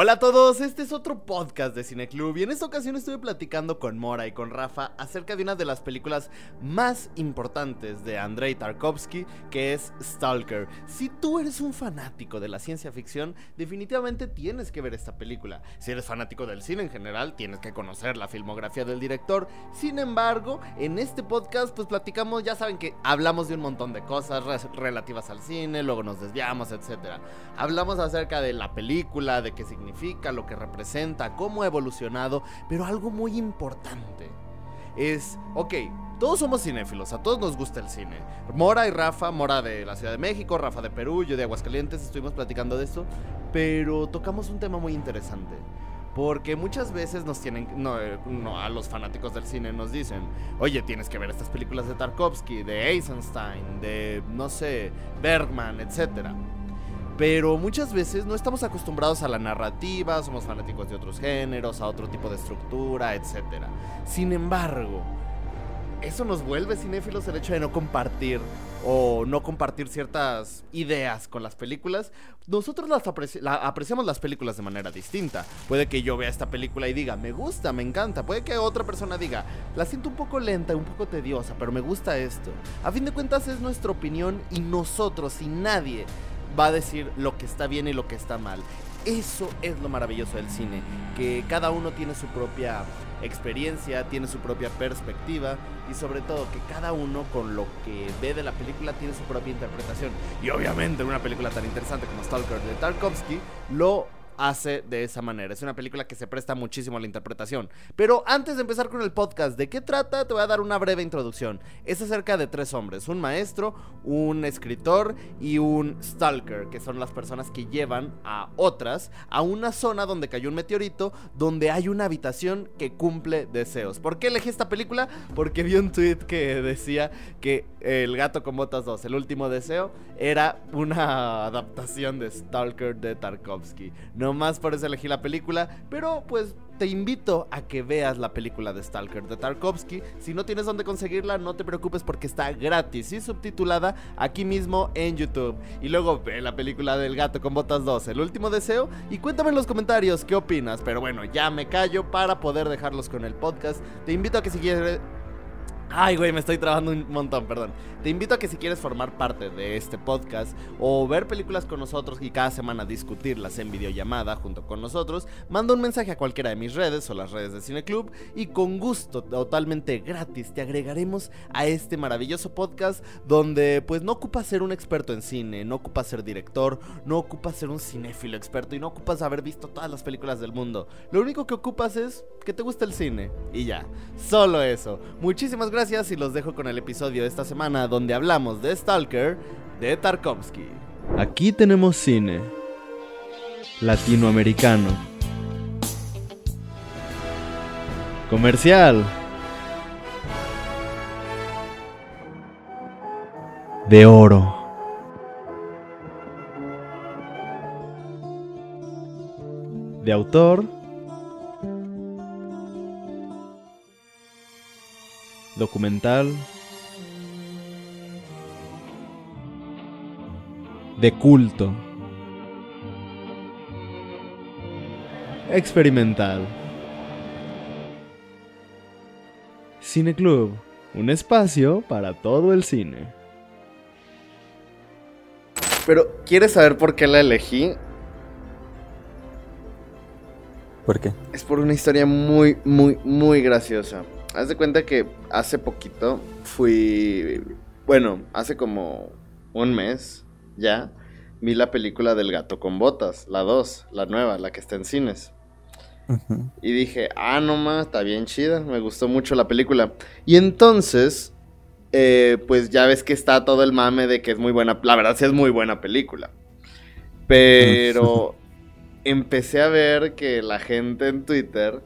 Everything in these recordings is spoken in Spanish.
Hola a todos, este es otro podcast de Cineclub y en esta ocasión estuve platicando con Mora y con Rafa acerca de una de las películas más importantes de Andrei Tarkovsky, que es Stalker. Si tú eres un fanático de la ciencia ficción, definitivamente tienes que ver esta película. Si eres fanático del cine en general, tienes que conocer la filmografía del director. Sin embargo, en este podcast pues platicamos, ya saben que hablamos de un montón de cosas relativas al cine, luego nos desviamos, etc. Hablamos acerca de la película, de qué significa lo que representa, cómo ha evolucionado, pero algo muy importante es, ok, todos somos cinéfilos, a todos nos gusta el cine. Mora y Rafa, Mora de la Ciudad de México, Rafa de Perú, yo de Aguascalientes, estuvimos platicando de esto, pero tocamos un tema muy interesante. Porque muchas veces nos tienen, no, no, a los fanáticos del cine nos dicen, oye, tienes que ver estas películas de Tarkovsky, de Eisenstein, de, no sé, Bergman, etcétera. Pero muchas veces no estamos acostumbrados a la narrativa, somos fanáticos de otros géneros, a otro tipo de estructura, etc. Sin embargo, eso nos vuelve cinéfilos el hecho de no compartir o no compartir ciertas ideas con las películas. Nosotros las apreciamos las películas de manera distinta. Puede que yo vea esta película y diga, me gusta, me encanta. Puede que otra persona diga, la siento un poco lenta, un poco tediosa, pero me gusta esto. A fin de cuentas es nuestra opinión y nosotros y nadie va a decir lo que está bien y lo que está mal. Eso es lo maravilloso del cine, que cada uno tiene su propia experiencia, tiene su propia perspectiva y sobre todo que cada uno con lo que ve de la película tiene su propia interpretación. Y obviamente en una película tan interesante como Stalker de Tarkovsky lo hace de esa manera. Es una película que se presta muchísimo a la interpretación. Pero antes de empezar con el podcast, ¿de qué trata? Te voy a dar una breve introducción. Es acerca de tres hombres, un maestro, un escritor y un stalker, que son las personas que llevan a otras a una zona donde cayó un meteorito, donde hay una habitación que cumple deseos. ¿Por qué elegí esta película? Porque vi un tweet que decía que El gato con botas 2, el último deseo, era una adaptación de Stalker de Tarkovsky. No más por eso elegí la película, pero pues te invito a que veas la película de Stalker de Tarkovsky. Si no tienes dónde conseguirla, no te preocupes porque está gratis y subtitulada aquí mismo en YouTube. Y luego ve la película del gato con botas 2, El último deseo, y cuéntame en los comentarios qué opinas. Pero bueno, ya me callo para poder dejarlos con el podcast. Te invito a que si quieres Ay, güey, me estoy trabando un montón, perdón. Te invito a que si quieres formar parte de este podcast o ver películas con nosotros y cada semana discutirlas en videollamada junto con nosotros, manda un mensaje a cualquiera de mis redes o las redes de Cine Club y con gusto, totalmente gratis, te agregaremos a este maravilloso podcast donde pues no ocupas ser un experto en cine, no ocupas ser director, no ocupas ser un cinéfilo experto y no ocupas haber visto todas las películas del mundo. Lo único que ocupas es que te guste el cine y ya, solo eso. Muchísimas gracias gracias y los dejo con el episodio de esta semana donde hablamos de Stalker de Tarkovsky. Aquí tenemos cine latinoamericano. Comercial. De oro. De autor documental, de culto, experimental. Cine Club, un espacio para todo el cine. Pero, ¿quieres saber por qué la elegí? ¿Por qué? Es por una historia muy, muy, muy graciosa. Haz de cuenta que hace poquito fui. Bueno, hace como un mes ya vi la película del gato con botas, la 2, la nueva, la que está en cines. Y dije, ah, no más, está bien chida, me gustó mucho la película. Y entonces, eh, pues ya ves que está todo el mame de que es muy buena, la verdad sí es muy buena película. Pero empecé a ver que la gente en Twitter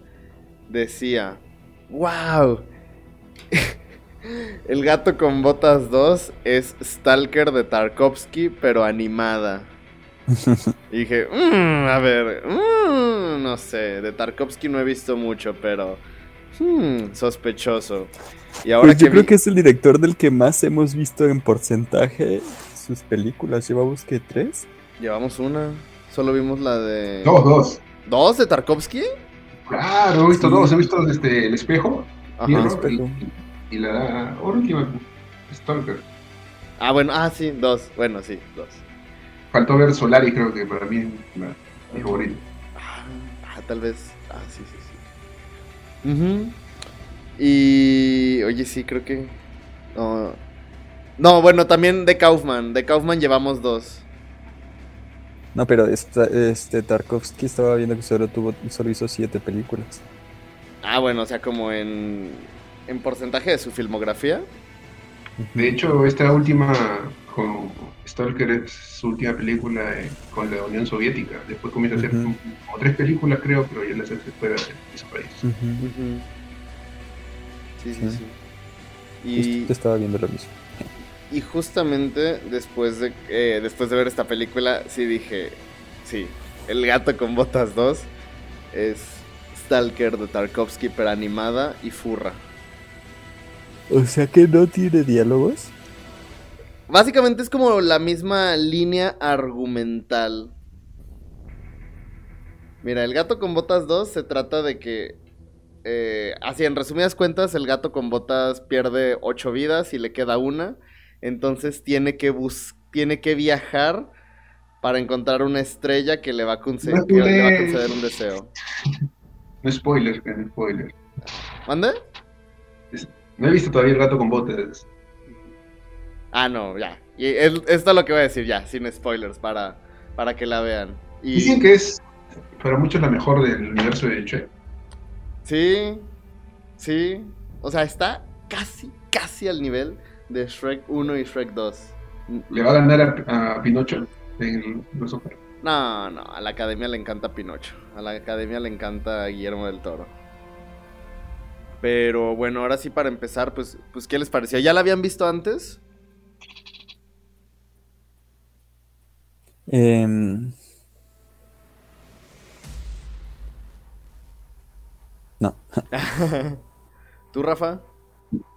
decía, ¡Wow! El gato con botas 2 es Stalker de Tarkovsky, pero animada. y dije, mmm, a ver, mmm, no sé, de Tarkovsky no he visto mucho, pero mmm, sospechoso. Y ahora pues yo creo que es el director del que más hemos visto en porcentaje sus películas. ¿Llevamos qué? ¿Tres? Llevamos una. Solo vimos la de. No, dos. ¿Dos de Tarkovsky? Claro, he visto Sí. dos. He visto este, El Espejo Ajá. Hierro, El Espejo. y, y la última, Stalker. Ah, bueno, ah, sí, dos. Bueno, sí, dos. Faltó ver Solari, creo que para mí es la- mi favorita. Ah, tal vez. Ah, sí, sí, sí. Ujú. Y. Oye, sí, creo que. No. No, bueno, también de Kaufman. De Kaufman llevamos dos. No, pero esta- este Tarkovsky estaba viendo que solo tuvo, solo hizo siete películas. Ah, bueno, o sea, como en. En porcentaje de su filmografía. De hecho, esta última con Stalker es su última película eh, con la Unión Soviética. Después comienza a hacer como tres películas, creo, pero ya las hace fuera de ese país. Sí, sí, Sí. sí. Y, Justo estaba viendo lo mismo. Y justamente después de, eh, después de ver esta película, sí dije, sí, El gato con botas 2 es Stalker de Tarkovsky, pero animada y furra. O sea que no tiene diálogos. Básicamente es como la misma línea argumental. Mira, el gato con botas 2 se trata de que, eh, así en resumidas cuentas, el gato con botas pierde 8 vidas y le queda una. Entonces tiene que, bus tiene que viajar para encontrar una estrella que le va a, conce- No que le va a pude- conceder un deseo. No spoiler, no spoiler. ¿Mande? No he visto todavía el gato con botas. Ah, no, ya. Y es- esto es lo que voy a decir ya, sin spoilers, para, para que la vean. Y... Dicen que es para muchos la mejor del universo de Shrek. Sí, sí. O sea, está casi, casi al nivel de Shrek 1 y Shrek 2. Le va a ganar a, a Pinocho en los Oscar. No, no, a la academia le encanta Pinocho. A la academia le encanta Guillermo del Toro. Pero bueno, ahora sí para empezar, pues, pues ¿qué les pareció? ¿Ya la habían visto antes? Em, no. ¿Tú, Rafa?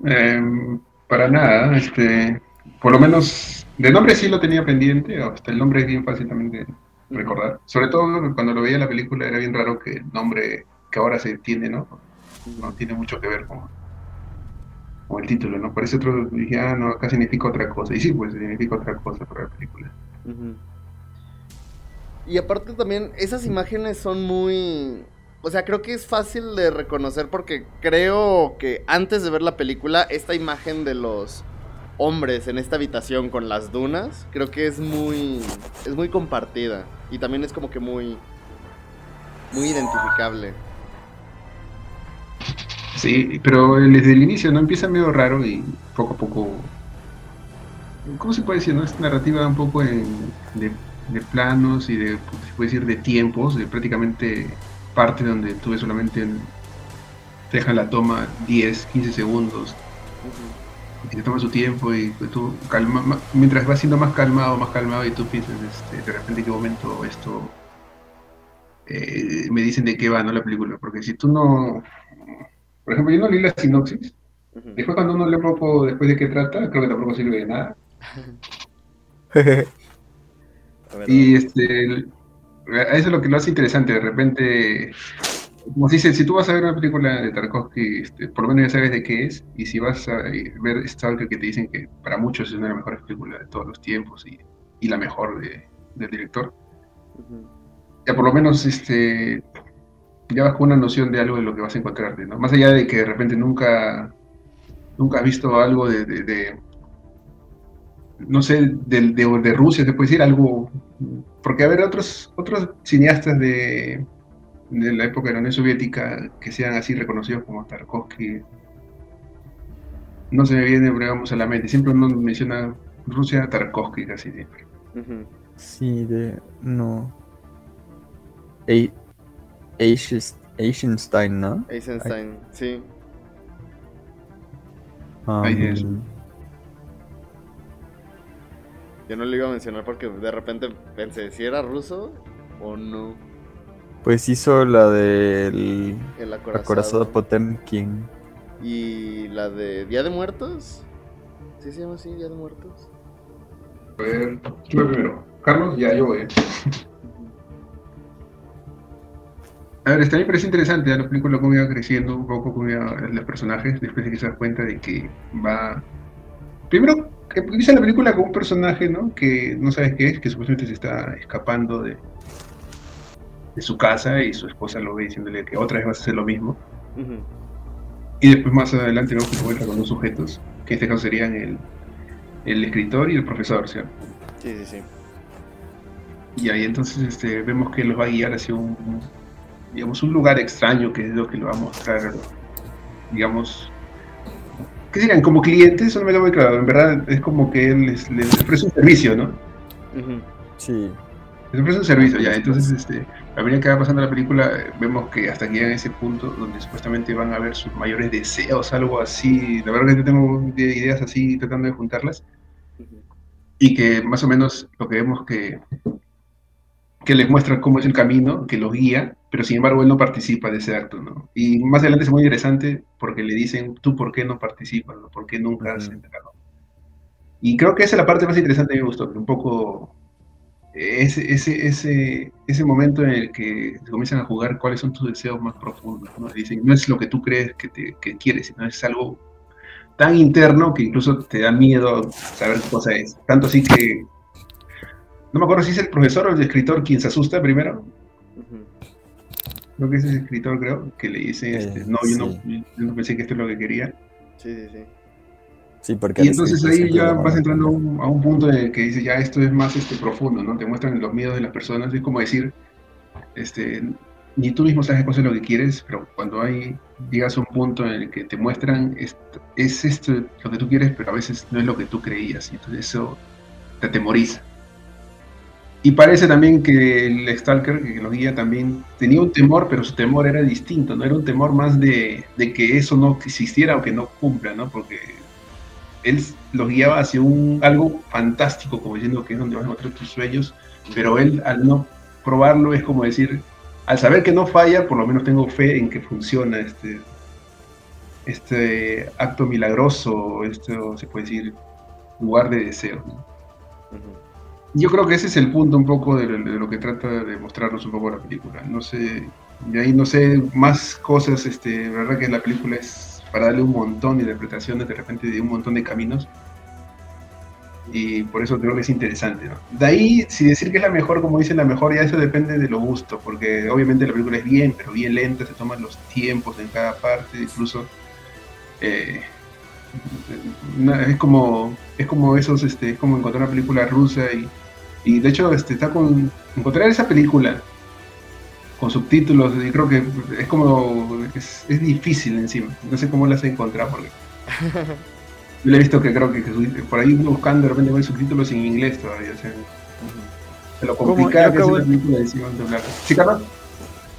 Em, para nada, este, por lo menos de nombre sí lo tenía pendiente, hasta el nombre es bien fácil también de recordar. Sobre todo cuando lo veía en la película era bien raro que el nombre que ahora se tiene, ¿no? No tiene mucho que ver con, con el título, ¿no? Por eso otro dije, ah, no, acá significa otra cosa. Y sí, pues significa otra cosa para la película. Y aparte también, esas imágenes son muy... O sea, creo que es fácil de reconocer porque creo que antes de ver la película, esta imagen de los hombres en esta habitación con las dunas, creo que es muy... Es muy compartida. Y también es como que muy... Muy identificable. Sí, pero desde el inicio no empieza medio raro y poco a poco. ¿Cómo se puede decir? No es narrativa un poco en- de, de planos y de, se puede decir, de tiempos, de prácticamente parte donde tú ves solamente en- te dejan la toma 10, 15 segundos. Y te toma su tiempo y pues, tú calma, ma- mientras vas siendo más calmado, más calmado y tú piensas este, de repente en qué momento esto eh, me dicen de qué va no la película, porque si tú no, por ejemplo, yo no leí la sinopsis, después cuando uno lee un poco después de qué trata, creo que tampoco sirve de nada. Y este, el- eso es lo que lo hace interesante, de repente, como se dice, si tú vas a ver una película de Tarkovsky, este, por lo menos ya sabes de qué es, y si vas a eh, ver Stalker que te dicen que para muchos es una de las mejores películas de todos los tiempos y, la mejor de- del director, ya por lo menos este ya vas con una noción de algo de lo que vas a encontrarte, ¿no? Más allá de que de repente nunca nunca has visto algo de- no sé, de, de- de Rusia, te puede decir algo, porque a ver, otros otros cineastas de, de la época de la Unión Soviética que sean así reconocidos como Tarkovsky, no se me viene, digamos, a la mente, siempre uno menciona Rusia, Tarkovsky casi siempre. Sí, de. No. Eisenstein, ¿no? Eisenstein, sí. Ahí es. Um, Yo no lo iba a mencionar porque de repente pensé si era ruso o no. Pues hizo la del. El Acorazado acorazado. Potemkin. Y la de Día de Muertos. ¿Sí se llama así, Día de Muertos? A ver, ¿quién va primero? Carlos, ya yo voy. A ver, a mí me parece interesante la película cómo iba creciendo un poco cómo iba los personajes, después de que se da cuenta de que va... Primero, que empieza la película con un personaje, ¿no? Que no sabes qué es, que supuestamente se está escapando de, de su casa y su esposa lo ve diciéndole que otra vez vas a hacer lo mismo. Y después más adelante vemos que se encuentra con dos sujetos, que en este caso serían el, el escritor y el profesor, ¿cierto? Sí, sí, sí. Y ahí entonces este, vemos que los va a guiar hacia un, digamos, un lugar extraño que es lo que lo va a mostrar, digamos, ¿qué serían? Como clientes, eso no me queda muy claro, en verdad es como que él les, les ofrece un servicio, ¿no? Sí. Les ofrece un servicio, ya, entonces este, a medida que va pasando la película, eh, vemos que hasta que llegan a ese punto donde supuestamente van a ver sus mayores deseos, algo así, la verdad que yo tengo ideas así tratando de juntarlas, y que más o menos lo que vemos que, que les muestra cómo es el camino, que los guía, pero sin embargo él no participa de ese acto, ¿no? Y más adelante es muy interesante porque le dicen, tú por qué no participas, ¿no? ¿Por qué nunca has entrado? Y creo que esa es la parte más interesante que me gustó, un poco ese, ese, ese, ese momento en el que se comienzan a jugar cuáles son tus deseos más profundos, ¿no? Dicen, no es lo que tú crees que, te, que quieres, sino es algo tan interno que incluso te da miedo saber qué cosa es. Tanto así que no me acuerdo si es el profesor o el escritor quien se asusta primero. Creo que es el escritor, creo, que le dice, este, Eh, no, yo no, yo no pensé que esto es lo que quería. Sí, sí, sí. Sí, porque Y entonces ahí ya vas entrando a un, a un punto en el que dice, ya esto es más este, profundo, ¿no? Te muestran los miedos de las personas, es como decir, este, ni tú mismo sabes qué cosa es lo que quieres, pero cuando hay, llegas a un punto en el que te muestran, es, es esto lo que tú quieres, pero a veces no es lo que tú creías, y entonces eso te atemoriza. Y parece también que el Stalker, que los guía, también tenía un temor, pero su temor era distinto, no era un temor más de, que eso no existiera o que no cumpla, ¿no? Porque él los guiaba hacia un algo fantástico, como diciendo que es donde vas a encontrar tus sueños, pero él al no probarlo es como decir, al saber que no falla, por lo menos tengo fe en que funciona este, este acto milagroso, esto se puede decir, lugar de deseo. ¿no? Ujú. Yo creo que ese es el punto un poco de, de lo que trata de mostrarnos un poco la película. No sé, y ahí no sé más cosas, este, la verdad que la película es para darle un montón de interpretaciones de repente de un montón de caminos. Y por eso creo que es interesante, ¿no? De ahí, si decir que es la mejor, como dicen la mejor, ya eso depende de los gustos, porque obviamente la película es bien, pero bien lenta, se toman los tiempos en cada parte, incluso eh, es como es como esos este es como encontrar una película rusa y, y de hecho este está con encontrar esa película con subtítulos y creo que es como es, es difícil encima. No sé cómo las he encontrado porque yo le he visto que creo que, que por ahí buscando de repente hay subtítulos en inglés todavía o sea, se lo complicado que es acabo una de- película de hablar sí Carlos.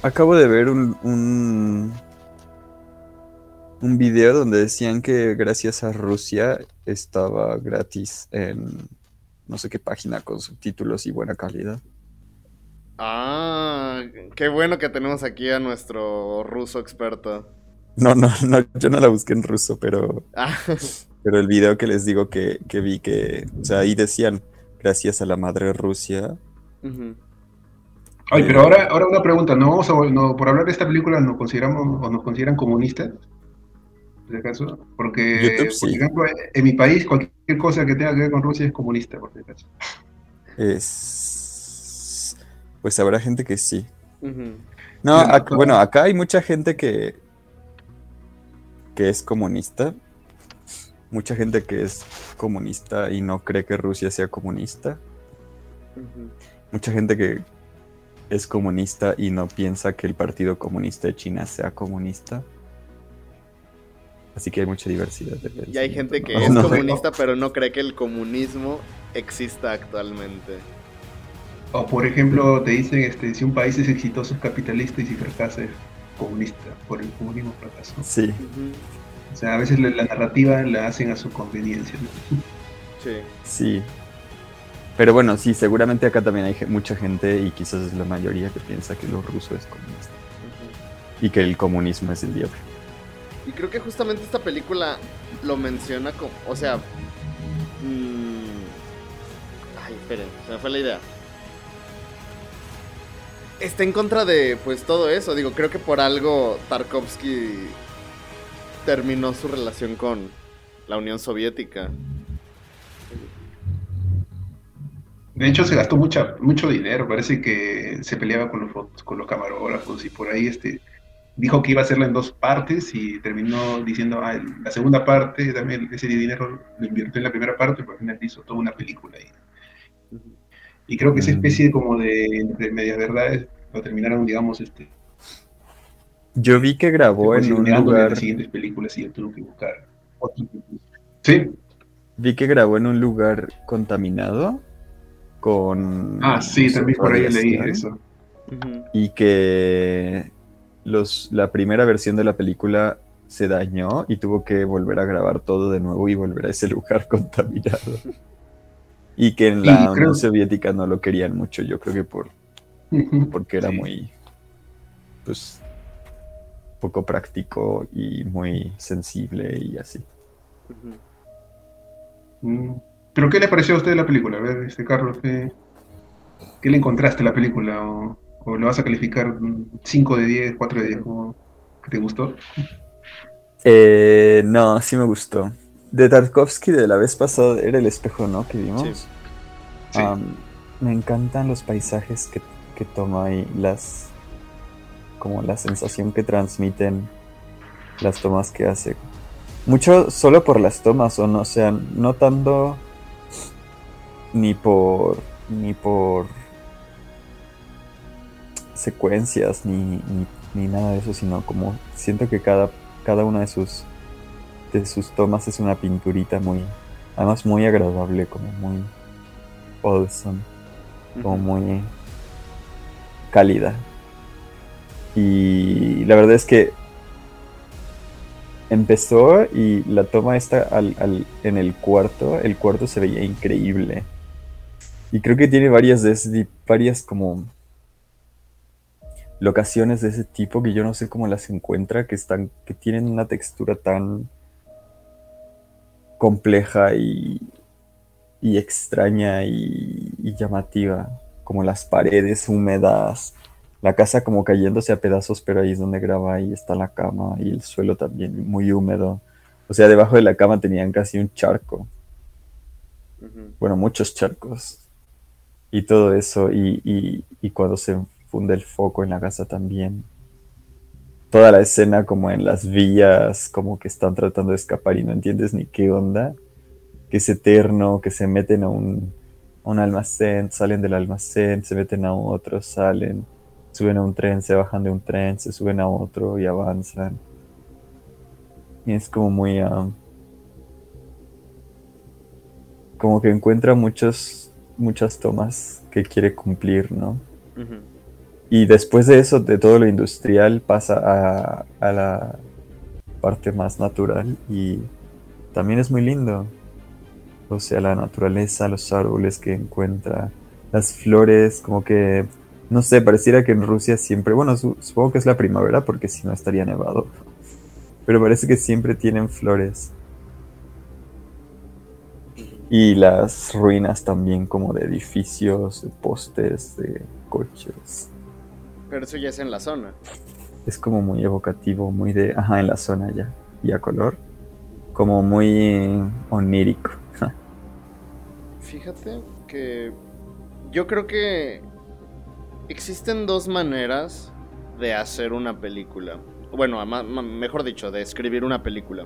Acabo de ver un, un, un video donde decían que gracias a Rusia estaba gratis en no sé qué página con subtítulos y buena calidad. Ah, qué bueno que tenemos aquí a nuestro ruso experto. No, no, no, yo no la busqué en ruso, pero, Ah, pero el video que les digo que, que vi que, o sea, ahí decían, gracias a la madre Rusia. Ay, pero ahora, ahora una pregunta, ¿no vamos a, no, por hablar de esta película nos consideramos o nos consideran comunistas? ¿Por si acaso? Porque, YouTube, por sí. ejemplo, en mi país cualquier cosa que tenga que ver con Rusia es comunista, por si acaso. Es... Pues habrá gente que sí. No, ac- bueno, acá hay mucha gente que, que es comunista. Mucha gente que es comunista y no cree que Rusia sea comunista. Mucha gente que es comunista y no piensa que el Partido Comunista de China sea comunista. Así que hay mucha diversidad de Y hay gente que ¿no? es No. comunista pero no cree que el comunismo exista actualmente. O por ejemplo, te dicen este, si un país es exitoso es capitalista y si fracasa es comunista, por el comunismo fracasó. Sí. O sea, a veces la, la narrativa la hacen a su conveniencia. ¿no? Sí. sí. Pero bueno, sí, seguramente acá también hay mucha gente y quizás es la mayoría que piensa que lo ruso es comunista. Y que el comunismo es el diablo. Creo que justamente esta película lo menciona como, o sea, mm, ay, esperen, se me fue la idea. está en contra de pues todo eso. Digo, creo que por algo Tarkovsky terminó su relación con la Unión Soviética. De hecho, se gastó mucha, mucho dinero. Parece que se peleaba con los, con los camarógrafos y por ahí este, dijo que iba a hacerla en dos partes y terminó diciendo, ah, la segunda parte, también ese dinero lo invirtió en la primera parte, pero al final hizo toda una película. Y, y creo que esa especie como de, de medias verdades lo terminaron, digamos, este... Yo vi que grabó en un lugar... Las siguientes películas y yo tuve que buscar Sí. Vi que grabó en un lugar contaminado con... Ah, sí, también por ahí leí eso. Y que los, la primera versión de la película se dañó y tuvo que volver a grabar todo de nuevo y volver a ese lugar contaminado. Y que en la Unión Soviética no lo querían mucho, yo creo que por porque era muy pues poco práctico y muy sensible y así. Mm. ¿Pero qué le pareció a usted la película? A ver, este Carlos, ¿qué, qué le encontraste a la película? ¿O, o le vas a calificar 5 de 10, 4 de 10? ¿Qué te gustó? Eh, no, sí me gustó. De Tarkovsky de la vez pasada era el espejo, ¿no? Que vimos. me encantan los paisajes que, que toma y las. como la sensación que transmiten las tomas que hace. Mucho solo por las tomas, o no, o sea, no tanto ni por. ni por secuencias ni, ni, nada de eso, sino como siento que cada, cada una de sus, de sus tomas es una pinturita muy, además muy agradable, como muy wholesome, como muy cálida. Y la verdad es que empezó y la toma esta al, en el cuarto, el cuarto se veía increíble. Y creo que tiene varias de varias como locaciones de ese tipo que yo no sé cómo las encuentra, que están, que tienen una textura tan compleja y, y extraña y, llamativa, como las paredes húmedas, la casa como cayéndose a pedazos, pero ahí es donde graba y está la cama y el suelo también muy húmedo. O sea, debajo de la cama tenían casi un charco. Bueno, muchos charcos. Y todo eso. Y, y, y cuando se funde el foco en la casa también. Toda la escena como en las vías, como que están tratando de escapar y no entiendes ni qué onda. Que es eterno, que se meten a un, almacén, salen del almacén, se meten a otro, salen, suben a un tren, se bajan de un tren, se suben a otro y avanzan. Y es como muy... Ah, como que encuentra muchos, muchas tomas que quiere cumplir, ¿no? Y después de eso, de todo lo industrial, pasa a, la parte más natural y también es muy lindo. O sea, la naturaleza, los árboles que encuentra, las flores, como que, no sé, pareciera que en Rusia siempre, bueno, supongo que es la primavera porque si no estaría nevado, pero parece que siempre tienen flores. Y las ruinas también como de edificios, de postes, de coches. Pero eso ya es en la zona. Es como muy evocativo, muy de, ajá, en la zona ya, y a color. Como muy onírico. Fíjate que yo creo que existen dos maneras de hacer una película. Bueno, mejor dicho, de escribir una película.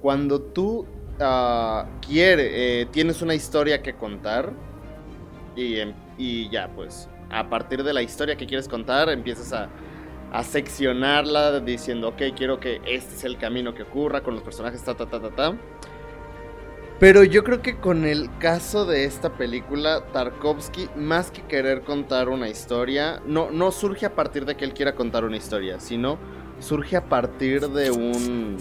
Cuando tú uh, quieres, eh, tienes una historia que contar y, em, y ya, pues a partir de la historia que quieres contar, empiezas a, seccionarla diciendo, ok, quiero que este es el camino que ocurra con los personajes, ta, ta, ta, ta, ta. Pero yo creo que con el caso de esta película, Tarkovsky, más que querer contar una historia, no, no surge a partir de que él quiera contar una historia, sino surge a partir de un...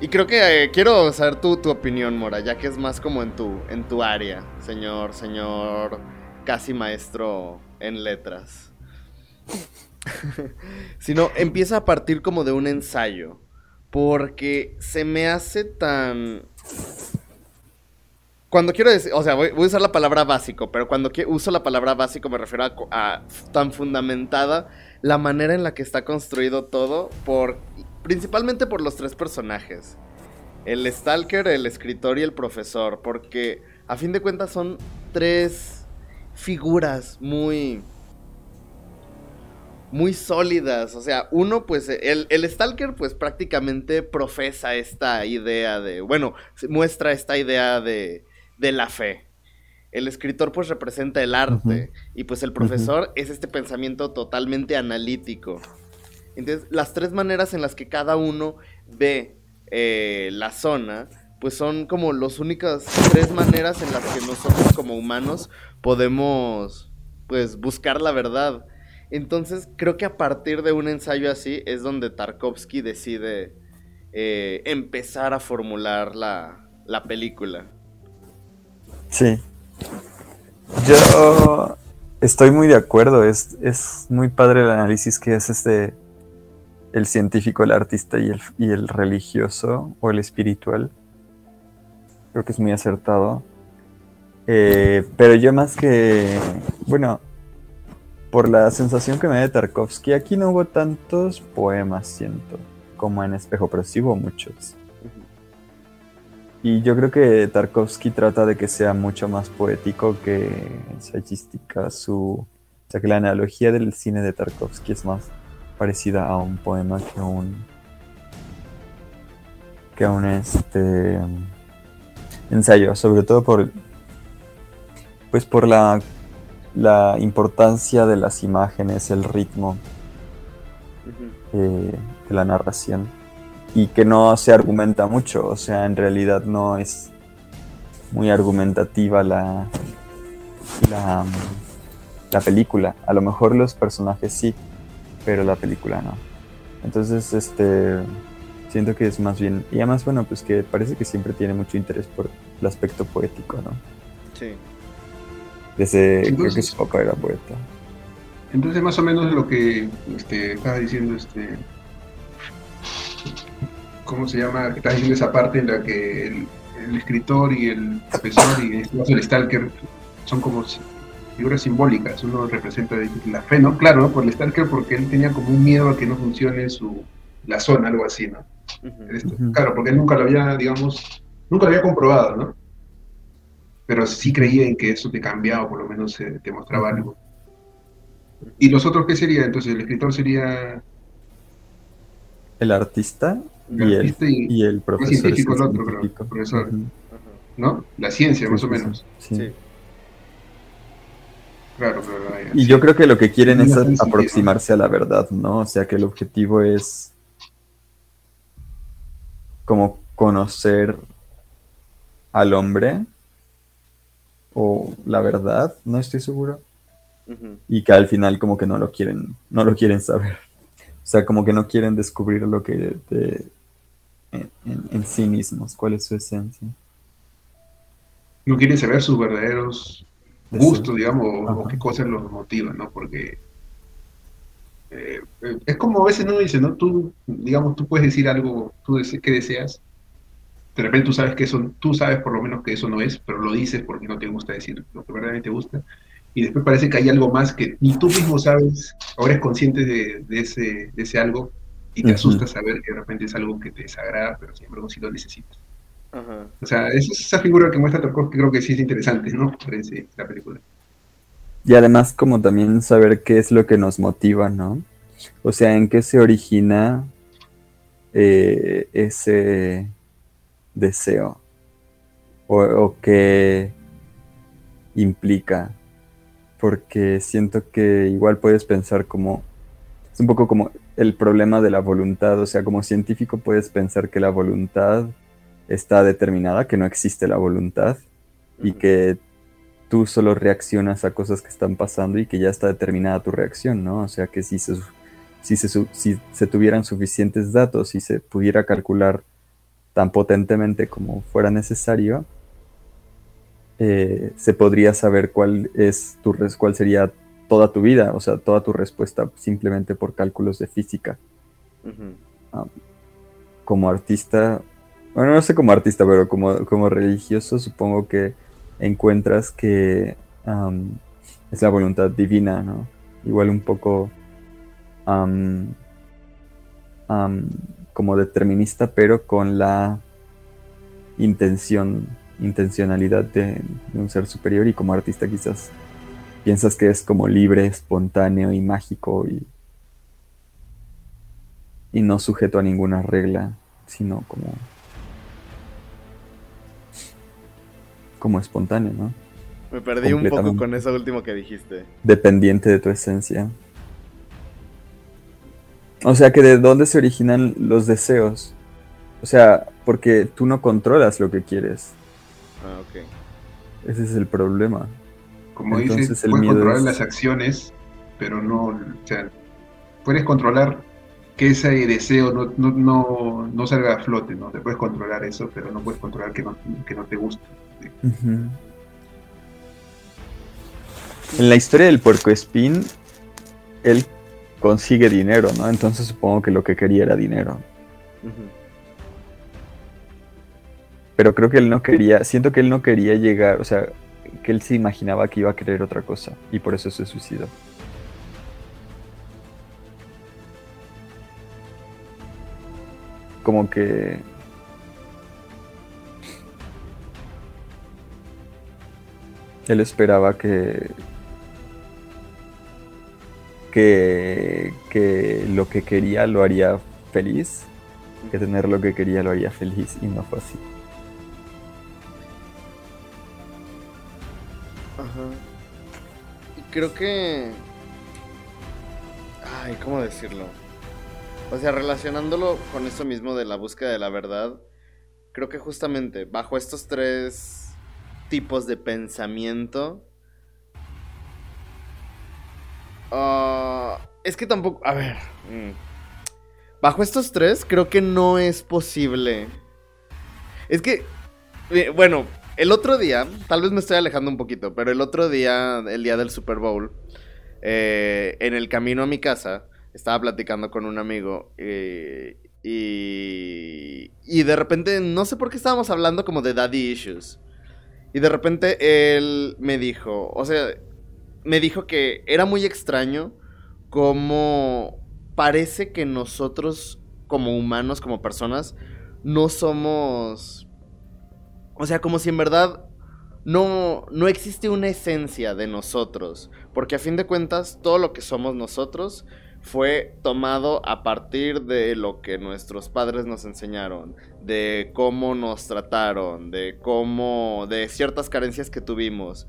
Y creo que eh, quiero saber tu, tu opinión, Mora, ya que es más como en tu, en tu área, señor, señor casi maestro en letras. Sino empieza a partir como de un ensayo. Porque se me hace tan... cuando quiero decir, o sea, voy, a usar la palabra básico, pero cuando uso la palabra básico me refiero a, tan fundamentada la manera en la que está construido todo por principalmente por los tres personajes. El stalker, el escritor y el profesor, porque a fin de cuentas son tres figuras muy muy sólidas. O sea, uno, pues, el, el, Stalker, pues prácticamente profesa esta idea de, bueno, muestra esta idea de, de la fe. El escritor, pues, representa el arte. Y pues el profesor es este pensamiento totalmente analítico. Entonces, las tres maneras en las que cada uno ve eh, la zona, pues son como las únicas tres maneras en las que nosotros como humanos podemos, pues, buscar la verdad. Entonces creo que a partir de un ensayo así es donde Tarkovsky decide eh, empezar a formular la, la, película. Sí. Yo estoy muy de acuerdo. Es, es muy padre el análisis que hace este el científico, el artista y el, y el religioso o el espiritual. Creo que es muy acertado. Eh, pero yo más que, bueno, por la sensación que me da de Tarkovsky, aquí no hubo tantos poemas, siento, como en Espejo, pero sí hubo muchos. Y yo creo que Tarkovsky trata de que sea mucho más poético que ensayística. Su, o sea, que la analogía del cine de Tarkovsky es más parecida a un poema que a un que a un este ensayo, sobre todo por pues por la la importancia de las imágenes, el ritmo eh, de la narración y que no se argumenta mucho, o sea, en realidad no es muy argumentativa la, la, la película. A lo mejor los personajes sí, pero la película no. Entonces, este, siento que es más bien, y además, bueno, pues que parece que siempre tiene mucho interés por el aspecto poético, ¿no? Sí. Desde creo que su papá era poeta. Entonces más o menos lo que este, estaba diciendo este ¿cómo se llama? Que estaba diciendo esa parte en la que el, escritor y el profesor y en este caso el stalker son como figuras simbólicas, uno representa la fe, ¿no? Claro, por el stalker porque él tenía como un miedo a que no funcione su la zona, algo así, ¿no? Claro, porque él nunca lo había, digamos, nunca lo había comprobado, ¿no? pero sí creía en que eso te cambiaba, o por lo menos te mostraba algo. ¿Y los otros qué sería? Entonces, el escritor sería... El artista, y, el, y, el, profesor. El científico, el otro, creo, el profesor. ¿No? La ciencia, más o menos. Sí. Claro, claro. y yo creo que lo que quieren es aproximarse a la verdad, ¿no? O sea, que el objetivo es como conocer al hombre o la verdad, no estoy seguro. Y que al final como que no lo quieren, no lo quieren saber. O sea, como que no quieren descubrir lo que en, sí mismos, cuál es su esencia. No quieren saber sus verdaderos gustos, digamos, o qué cosas los motivan, ¿no? Porque eh, es como a veces uno dice, ¿no? Tú, digamos, tú puedes decir algo, tú que deseas, de repente tú sabes que eso, tú sabes por lo menos que eso no es, pero lo dices porque no te gusta decir lo que verdaderamente te gusta, y después parece que hay algo más que ni tú mismo sabes, ahora eres consciente de, ese, de ese algo, y te asusta saber que de repente es algo que te desagrada, pero sin embargo sí lo necesitas. O sea, esa, esa figura que muestra Tarkovsky creo que sí es interesante, ¿no? Parece la película. Y además como también saber qué es lo que nos motiva, ¿no? O sea, en qué se origina eh, ese deseo o, qué implica. Porque siento que igual puedes pensar como... Es un poco como el problema de la voluntad. O sea, como científico puedes pensar que la voluntad está determinada, que no existe la voluntad y que tú solo reaccionas a cosas que están pasando y que ya está determinada tu reacción, ¿no? O sea que si se, si se, si se tuvieran suficientes datos y se pudiera calcular tan potentemente como fuera necesario, eh, se podría saber cuál es tu cuál sería toda tu vida, o sea, toda tu respuesta simplemente por cálculos de física. Ah, como artista, bueno, no sé como artista, pero como, como religioso supongo que encuentras que es la voluntad divina, ¿no? Igual un poco como determinista, pero con la intención, intencionalidad de, de un ser superior y como artista quizás piensas que es como libre, espontáneo y mágico y, y no sujeto a ninguna regla, sino como como espontáneo, ¿no? Me perdí un poco con eso último que dijiste. Dependiente de tu esencia. O sea que de dónde se originan los deseos. O sea, porque tú no controlas lo que quieres. Ah, ok. Ese es el problema. Como Entonces, dices, el puedes miedo controlar es- las acciones, pero no, o sea, puedes controlar que ese deseo no, no, no, no salga a flote, ¿no? Te puedes controlar eso, pero no puedes controlar que no, que no te guste. En la historia del puercoespín, él consigue dinero, ¿no? Entonces supongo que lo que quería era dinero. Pero creo que él no quería, siento que él no quería llegar, o sea, que él se imaginaba que iba a querer otra cosa y por eso se suicidó. Como que... Él esperaba que... Que, que lo que quería lo haría feliz, que tener lo que quería lo haría feliz y no fue así. Ajá. Y creo que. Ay, ¿cómo decirlo? O sea, relacionándolo con eso mismo de la búsqueda de la verdad, creo que justamente bajo estos tres tipos de pensamiento. ah, es que tampoco. A ver. mm. Bajo estos tres, creo que no es posible. Es que. eh, Bueno, el otro día, tal vez me estoy alejando un poquito, pero el otro día, el día del Super Bowl, eh, en el camino a mi casa, estaba platicando con un amigo eh, y, y de repente, no sé por qué estábamos hablando como de daddy issues. Y de repente él me dijo, o sea, me dijo que era muy extraño como parece que nosotros como humanos, como personas, no somos... O sea, como si en verdad no, no existe una esencia de nosotros. Porque a fin de cuentas, todo lo que somos nosotros fue tomado a partir de lo que nuestros padres nos enseñaron, de cómo nos trataron, de cómo, de ciertas carencias que tuvimos.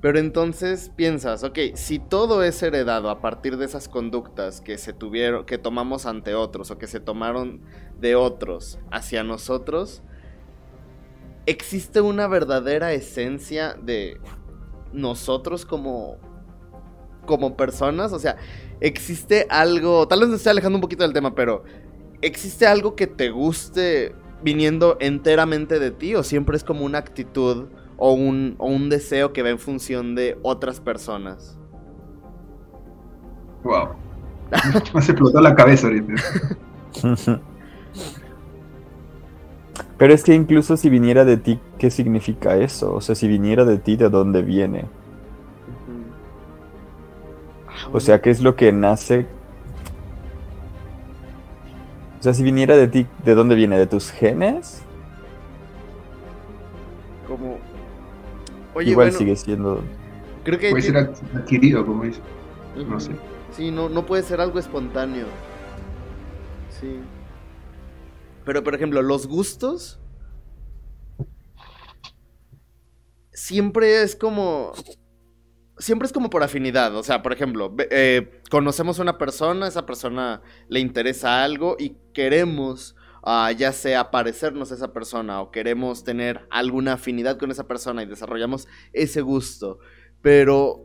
Pero entonces piensas, ok, si todo es heredado a partir de esas conductas que se tuvieron, que tomamos ante otros o que se tomaron de otros hacia nosotros, existe una verdadera esencia de nosotros como como personas, o sea, existe algo, tal vez me estoy alejando un poquito del tema, pero existe algo que te guste viniendo enteramente de ti o siempre es como una actitud o un, o un deseo que va en función de otras personas. Wow. Me se explotó la cabeza ahorita. Pero es que incluso si viniera de ti, ¿qué significa eso? O sea, si viniera de ti, ¿de dónde viene? O sea, ¿qué es lo que nace? O sea, si viniera de ti, ¿de dónde viene? ¿De tus genes? como... Oye, Igual bueno, sigue siendo... creo que... Puede ser ad- adquirido, como dice. No sé. Sí, no, no puede ser algo espontáneo. Sí. Pero, por ejemplo, los gustos. Siempre es como. Siempre es como por afinidad. O sea, por ejemplo, eh, conocemos a una persona, esa persona le interesa algo y queremos. ah, ya sea parecernos a esa persona o queremos tener alguna afinidad con esa persona y desarrollamos ese gusto. Pero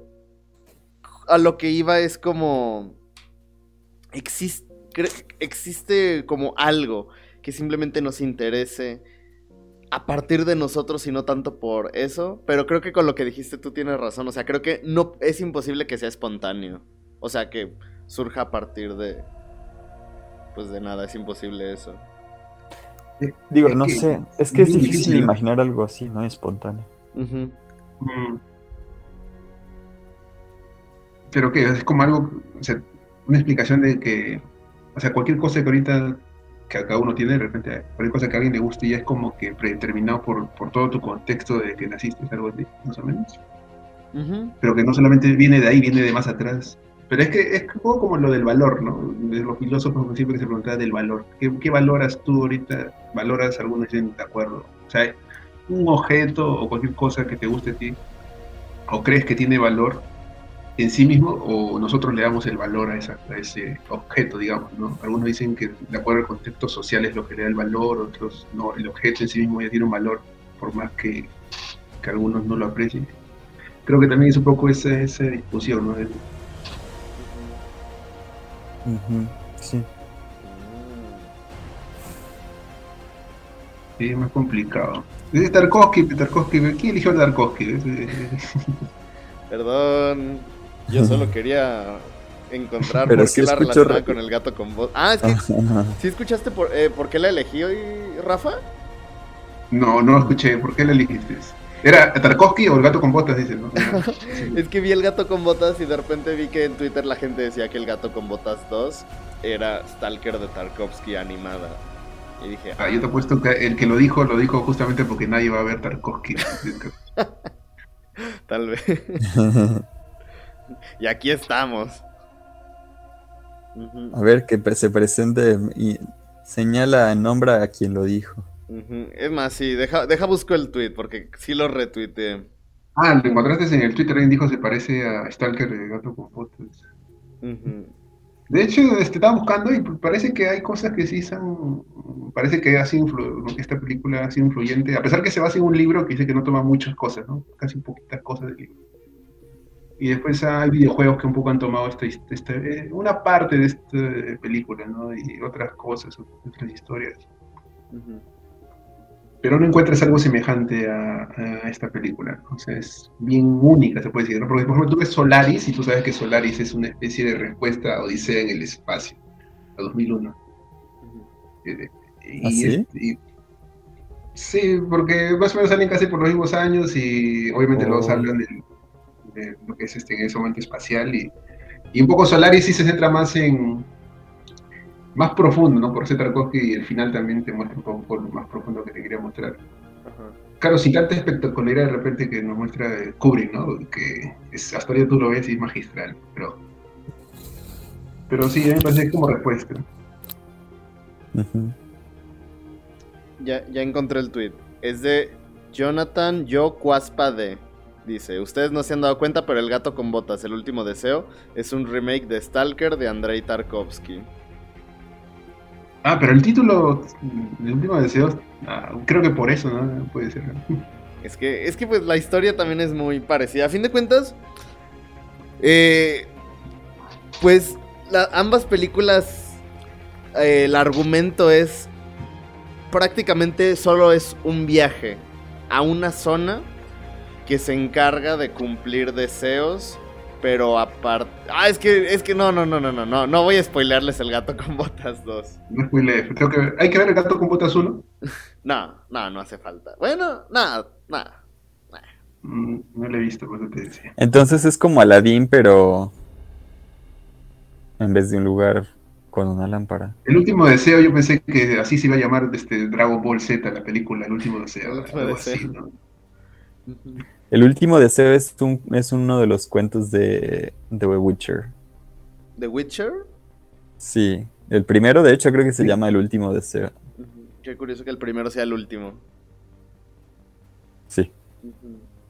a lo que iba es como. Existe, existe como algo que simplemente nos interese a partir de nosotros y no tanto por eso. Pero creo que con lo que dijiste tú tienes razón. O sea, creo que no es imposible que sea espontáneo. O sea, que surja a partir de. Pues de nada, es imposible eso. Digo, Es no sé, es que es difícil difícil. imaginar algo así, ¿no? Espontáneo. Ujú. Mm. Pero que es como algo, o sea, una explicación de que, o sea, cualquier cosa que ahorita que cada uno tiene, de repente, cualquier cosa que a alguien le guste ya es como que predeterminado por, por todo tu contexto de que naciste, algo así, más o menos. Ujú. Pero que no solamente viene de ahí, viene de más atrás. Pero es que es un poco como lo del valor, ¿no? De los filósofos siempre se preguntan del valor. ¿Qué, qué valoras tú ahorita? ¿Valoras algunos dicen de acuerdo? O sea, un objeto o cualquier cosa que te guste a ti, o crees que tiene valor en sí mismo, o nosotros le damos el valor a, esa- a ese objeto, digamos, ¿no? Algunos dicen que de acuerdo al contexto social es lo que le da el valor, otros no, el objeto en sí mismo ya tiene un valor, por más que, que algunos no lo aprecien. Creo que también es un poco esa, esa discusión, ¿no? Sí. Sí, es más complicado. Es Tarkovsky, Tarkovsky, ¿quién eligió a Tarkovsky? Perdón, yo solo quería encontrar Pero por sí qué la relacionaba re- con el gato con voz. Ah, es que ¿sí escuchaste por, eh, por qué la elegí hoy, Rafa? No, no lo escuché. ¿Por qué la elegiste? ¿Era Tarkovsky o el gato con botas? Dicen, ¿no? Sí. Es que vi el gato con botas y de repente vi que en Twitter la gente decía que el gato con botas 2 era Stalker de Tarkovsky animada. Y dije, Ah, yo te apuesto que el que lo dijo, lo dijo justamente porque nadie va a ver Tarkovsky. tal vez. y aquí estamos. A ver, que se presente y señala, nombra a quien lo dijo. Es más, sí, deja, deja busco el tweet porque sí lo retuiteé. Ah, lo encontraste en el Twitter, alguien dijo se parece a Stalker de gato con botas. Ujú. De hecho, este, estaba buscando y parece que hay cosas que sí son. Parece que ha sido que esta película ha sido influyente, a pesar que se basa en un libro que dice que no toma muchas cosas, ¿no? Casi poquitas cosas del libro. Y después hay videojuegos que un poco han tomado esta- eh, una parte de esta película, ¿no? Y otras cosas, otras historias. Ujú. Pero no encuentras algo semejante a, a esta película. O sea, es bien única, se puede decir. ¿no? Porque, por ejemplo, tú ves Solaris y tú sabes que Solaris es una especie de respuesta a Odisea en el espacio, a 2001. Ujú. Eh, ¿Ah, y, sí? es- y- sí, porque más o menos salen casi por los mismos años y obviamente Oh. los hablan del- lo que es este, en ese momento espacial. Y, y un poco Solaris sí se centra más en. más profundo, ¿no? Por ser Tarkovsky y el final también te muestra un poco lo más profundo que te quería mostrar. Ajá. Claro, sin tanta espectacularidad de repente que nos muestra Kubrick, ¿no? Que es, hasta ahorita tú lo ves y es magistral, pero... Pero sí, a mí me parece como respuesta. Ya, ya encontré el tweet. Es de Jonathan Yo Cuaspa de. Dice, ustedes no se han dado cuenta, pero El gato con botas, el último deseo, es un remake de Stalker de Andrei Tarkovsky. Ah, pero el título, el último deseo, ah, creo que por eso, ¿no? Puede ser. Es que, es que pues la historia también es muy parecida. A fin de cuentas, eh, pues la- ambas películas, eh, el argumento es prácticamente solo es un viaje a una zona que se encarga de cumplir deseos, pero aparte... Ah, es que, es que no, no, no, no, no, no, no voy a spoilearles el gato con botas 2. No spoilees, creo que hay que ver el gato con botas uno. No, no, no hace falta. Bueno, nada, nada. Mm, no lo he visto, por eso te decía. Entonces es como Aladdin, pero en vez de un lugar con una lámpara. El último deseo, yo pensé que así se iba a llamar este, Dragon Ball Z, la película, El último deseo. El último algo deseo. así, ¿no? El último deseo es, un- es uno de los cuentos de, de The Witcher. ¿The Witcher? Sí, el primero de hecho creo que se llama El último deseo. Qué curioso que el primero sea el último. Sí.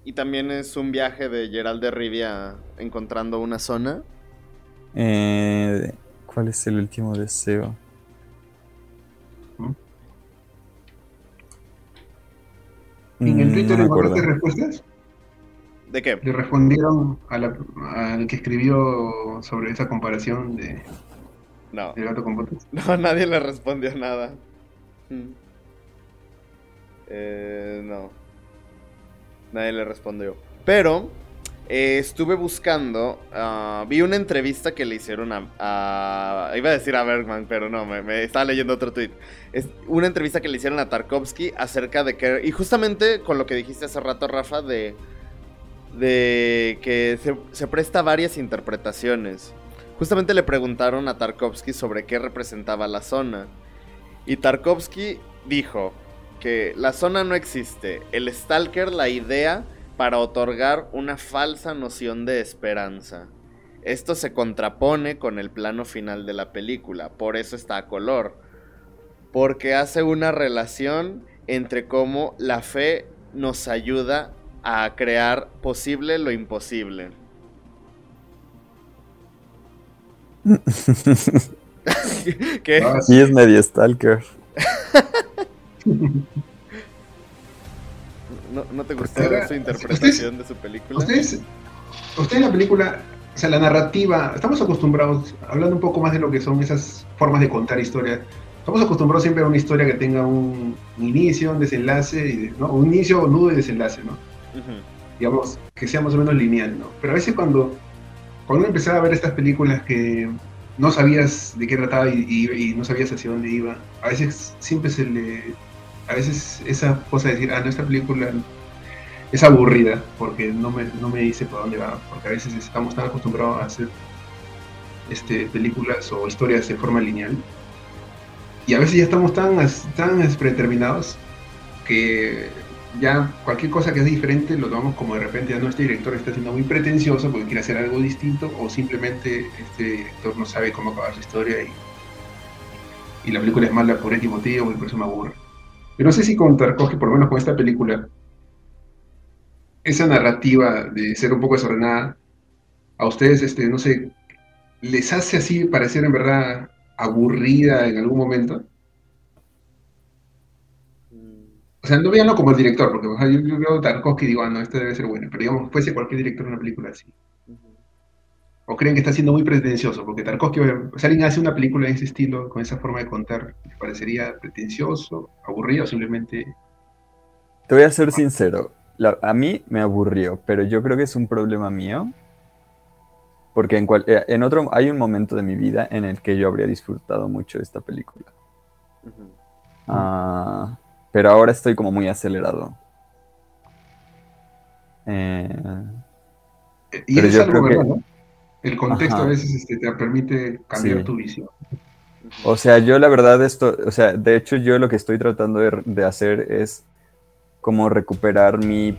Y también es un viaje de Gerald de Rivia encontrando una zona. Eh, ¿Cuál es el último deseo? ¿En el Mm, Twitter no encontraste respuestas? ¿De qué? Le respondieron a la- al que escribió sobre esa comparación de, No. del gato con botas. No, nadie le respondió nada. Mm. Eh, no. Nadie le respondió. Pero eh, estuve buscando. ah, vi una entrevista que le hicieron a, Iba a decir a Bergman, pero no, me, me estaba leyendo otro tweet. Es una entrevista que le hicieron a Tarkovsky acerca de que. Y justamente con lo que dijiste hace rato, Rafa, de de que se, se presta varias interpretaciones. Justamente le preguntaron a Tarkovsky sobre qué representaba la zona. Y Tarkovsky dijo que la zona no existe, el Stalker la idea para otorgar una falsa noción de esperanza. Esto se contrapone con el plano final de la película, por eso está a color. Porque hace una relación entre cómo la fe nos ayuda a crear posible lo imposible. ¿Qué? Ah, sí, es medio stalker. ¿No, te gustó su interpretación de su película? Ustedes, ustedes la película, o sea, la narrativa, estamos acostumbrados, hablando un poco más de lo que son esas formas de contar historias, estamos acostumbrados siempre a una historia que tenga un inicio, un desenlace, ¿no? un inicio, nudo y desenlace, ¿no? Digamos, que sea más o menos lineal, ¿no? Pero a veces cuando, cuando uno empezaba a ver estas películas que no sabías de qué trataba y, no sabías hacia dónde iba, a veces siempre se le... A veces esa cosa de decir, ah, no, esta película es aburrida porque no me, no me dice por dónde va, porque a veces estamos tan acostumbrados a hacer este, películas o historias de forma lineal y a veces ya estamos tan, tan predeterminados que ya cualquier cosa que es diferente lo tomamos como de repente ya no este director está siendo muy pretencioso porque quiere hacer algo distinto o simplemente este director no sabe cómo acabar su historia y, y la película es mala por este motivo y por eso me aburre. Pero no sé si con Tarkovsky, por lo menos con esta película, esa narrativa de ser un poco desordenada, a ustedes, este, no sé, les hace así parecer en verdad aburrida en algún momento. O sea, no veanlo como el director, porque yo, veo Tarkovsky y digo, ah, no, esto debe ser bueno, pero digamos, fuese cualquier director de una película así. O creen que está siendo muy pretencioso, porque Tarkovsky, si alguien hace una película de ese estilo, con esa forma de contar, ¿le parecería pretencioso, aburrido o simplemente... Te voy a ser sincero, a mí me aburrió, pero yo creo que es un problema mío, porque en, eh, en otro, hay un momento de mi vida en el que yo habría disfrutado mucho de esta película. Ah pero ahora estoy como muy acelerado. Eh, y es algo verdad, ¿no? El contexto a veces este, te permite cambiar tu visión. O sea, yo la verdad esto, o sea, de hecho yo lo que estoy tratando de, hacer es como recuperar mi,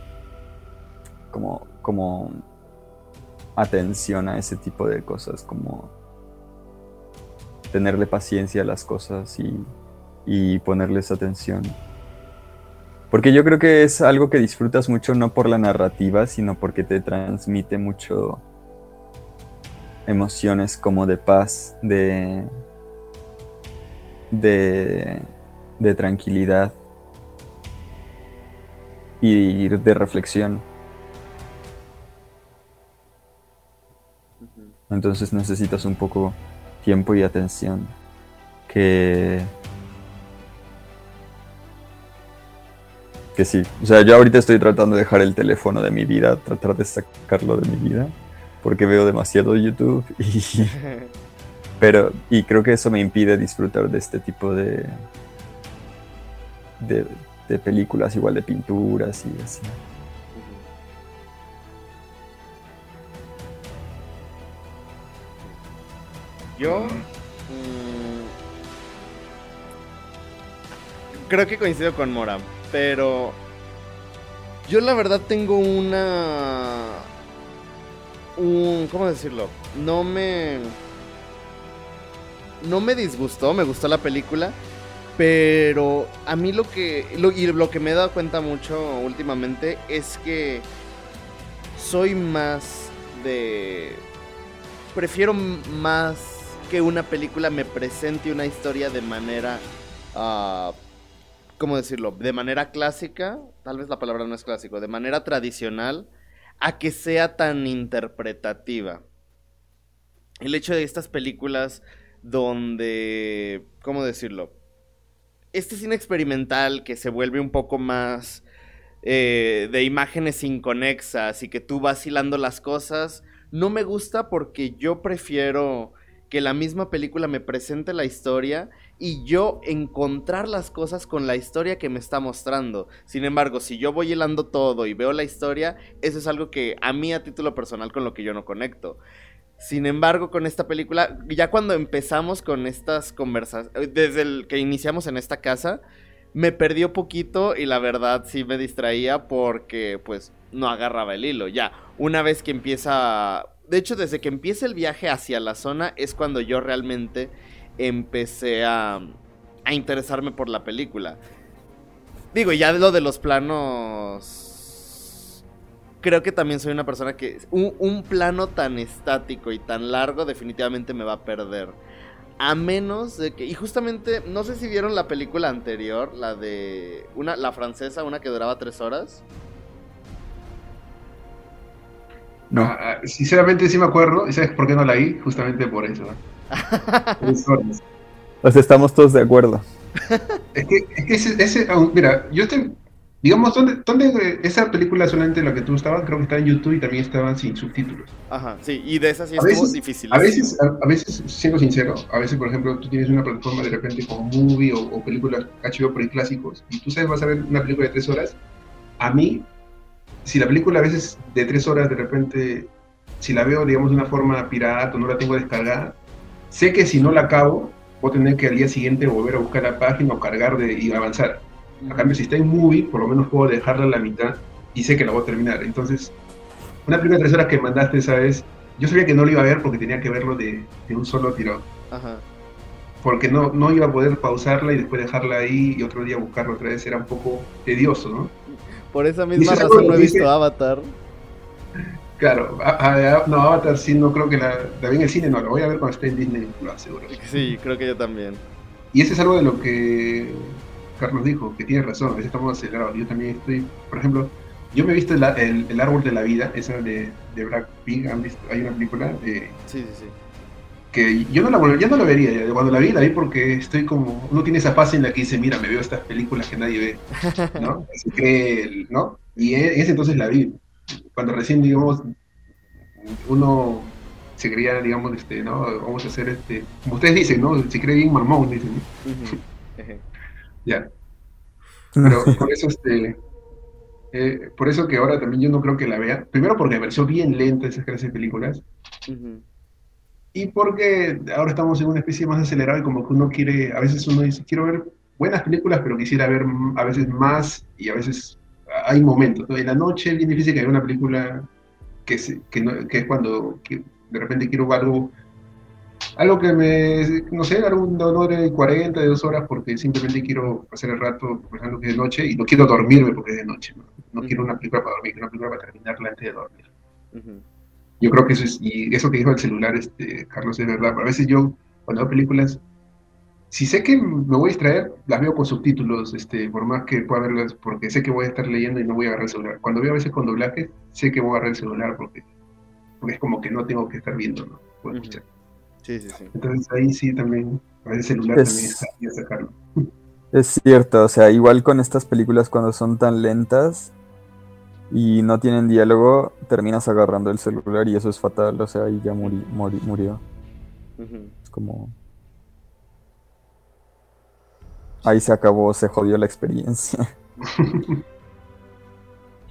como, como atención a ese tipo de cosas, como tenerle paciencia a las cosas y, y ponerles atención. Porque yo creo que es algo que disfrutas mucho no por la narrativa, sino porque te transmite mucho emociones como de paz, de, de, de tranquilidad y de reflexión. Entonces necesitas un poco tiempo y atención que que sí. O sea, yo ahorita estoy tratando de dejar el teléfono de mi vida, tratar de sacarlo de mi vida, porque veo demasiado YouTube y... Pero, y creo que eso me impide disfrutar de este tipo de, de, películas, igual de pinturas y así. Yo mm, creo que coincido con Mora. Pero yo la verdad tengo una... Un, ¿Cómo decirlo? No me... No me disgustó, me gustó la película. Pero a mí lo que... y lo que me he dado cuenta mucho últimamente es que soy más de... Prefiero más que una película me presente una historia de manera... Uh, ¿cómo decirlo? De manera clásica, tal vez la palabra no es clásico, de manera tradicional, a que sea tan interpretativa. El hecho de estas películas donde, ¿cómo decirlo? Este cine experimental que se vuelve un poco más eh, de imágenes inconexas y que tú vas hilando las cosas, no me gusta porque yo prefiero que la misma película me presente la historia y yo encontrar las cosas con la historia que me está mostrando. Sin embargo, si yo voy hilando todo y veo la historia, eso es algo que a mí a título personal con lo que yo no conecto. Sin embargo, con esta película, ya cuando empezamos con estas conversaciones, desde el que iniciamos en esta casa, me perdió poquito y la verdad sí me distraía porque pues no agarraba el hilo. Ya, una vez que empieza... De hecho, desde que empieza el viaje hacia la zona es cuando yo realmente empecé a, a interesarme por la película. Digo, ya de lo de los planos... Creo que también soy una persona que... Un, un plano tan estático y tan largo definitivamente me va a perder. A menos de que. Y justamente, no sé si vieron la película anterior, la de. Una, la francesa, una que duraba tres horas. No. Ah, ah, sinceramente sí me acuerdo. ¿Y sabes por qué no la vi? Justamente por eso. Horas. Pues estamos todos de acuerdo. es que, es que ese, ese, mira, yo estoy Digamos, ¿dónde, ¿dónde esa película solamente la que tú estabas? Creo que está en YouTube y también estaba sin subtítulos. Ajá, sí, y de esas sí es difícil. A veces, a, veces, siendo sincero, a veces, por ejemplo, tú tienes una plataforma de repente como Movie o, películas HBO por clásicos, y tú sabes, vas a ver una película de tres horas. A mí, si la película a veces de tres horas de repente, si la veo, digamos, de una forma pirata o no la tengo descargada, sé que si no la acabo, voy a tener que al día siguiente volver a buscar la página o cargar de, y avanzar. A cambio, si está en movie, por lo menos puedo dejarla a la mitad y sé que la voy a terminar. Entonces, una primera tres horas que mandaste esa vez, yo sabía que no lo iba a ver porque tenía que verlo de, un solo tirón. Ajá. Porque no, no iba a poder pausarla y después dejarla ahí y otro día buscarla otra vez. Era un poco tedioso, ¿no? Por esa misma razón no he visto Avatar. Claro, no, Avatar sí, no creo que la, la vi en el cine, no, la voy a ver cuando esté en Disney, lo aseguro. Sí, creo que yo también. Y ese es algo de lo que Carlos dijo, que tiene razón, a veces estamos acelerados. Yo también estoy, por ejemplo, yo me he visto el, el, Árbol de la Vida, esa de, de Brad Pitt, ¿han visto? Hay una película de... Sí, sí, sí. Que yo no la, ya no la vería, cuando la vi, la vi porque estoy como, uno tiene esa fase en la que dice, mira, me veo estas películas que nadie ve, ¿no? Así que, ¿no? Y en ese entonces la vi, cuando recién, digamos, uno se creía, digamos, este, ¿no? Vamos a hacer este, como ustedes dicen, ¿no? Se cree bien marmón, dicen, ¿no? Ya. Pero por eso, este, eh, por eso que ahora también yo no creo que la vea. Primero porque me pareció bien lenta esas clases de películas. Y porque ahora estamos en una especie más acelerada y como que uno quiere, a veces uno dice, quiero ver buenas películas, pero quisiera ver a veces más y a veces hay momentos. En la noche es bien difícil que haya una película que, que, no, que es cuando de repente quiero algo algo que me, no sé, algo de 40, de dos horas, porque simplemente quiero pasar el rato, por ejemplo, que es de noche, y no quiero dormirme porque es de noche, ¿no? No quiero una película para dormir, quiero una película para terminarla antes de dormir. Yo creo que eso es, y eso que dijo el celular, este, Carlos, es verdad. A veces yo, cuando veo películas, si sé que me voy a distraer, las veo con subtítulos, este, por más que pueda verlas, porque sé que voy a estar leyendo y no voy a agarrar el celular. Cuando veo a veces con doblaje, sé que voy a agarrar el celular porque, porque es como que no tengo que estar viendo, ¿no? Puedo escuchar. Sí, sí, sí. Entonces ahí sí también, el celular también está a sacarlo. Es cierto, o sea, igual con estas películas cuando son tan lentas y no tienen diálogo, terminas agarrando el celular y eso es fatal, o sea, ahí ya murió. Es como... Ahí se acabó, se jodió la experiencia.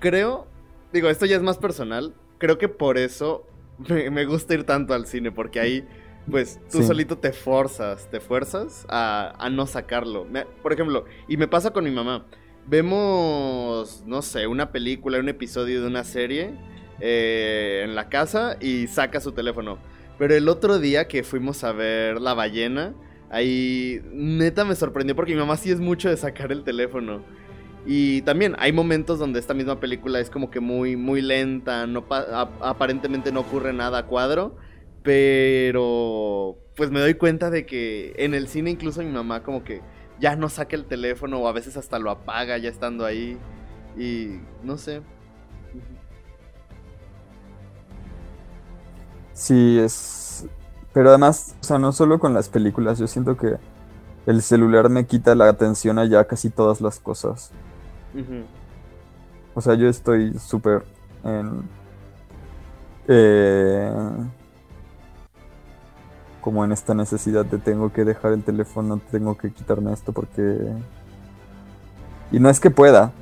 creo, digo, esto ya es más personal, creo que por eso me, me gusta ir tanto al cine, porque ahí pues tú solito te forzas, te fuerzas a, no sacarlo. por ejemplo, y me pasa con mi mamá. Vemos, no sé, una película, un episodio de una serie eh, en la casa y saca su teléfono. Pero el otro día que fuimos a ver La ballena, ahí neta me sorprendió porque mi mamá sí es mucho de sacar el teléfono. Y también hay momentos donde esta misma película es como que muy, muy lenta, aparentemente no ocurre nada a cuadro. Pero pues me doy cuenta de que en el cine incluso mi mamá como que ya no saca el teléfono o a veces hasta lo apaga ya estando ahí. Y no sé. Sí, es... Pero además, o sea, no solo con las películas, yo siento que el celular me quita la atención a ya casi todas las cosas. O sea, yo estoy súper en... Eh como en esta necesidad de tengo que dejar el teléfono, tengo que quitarme esto porque... Y no es que pueda,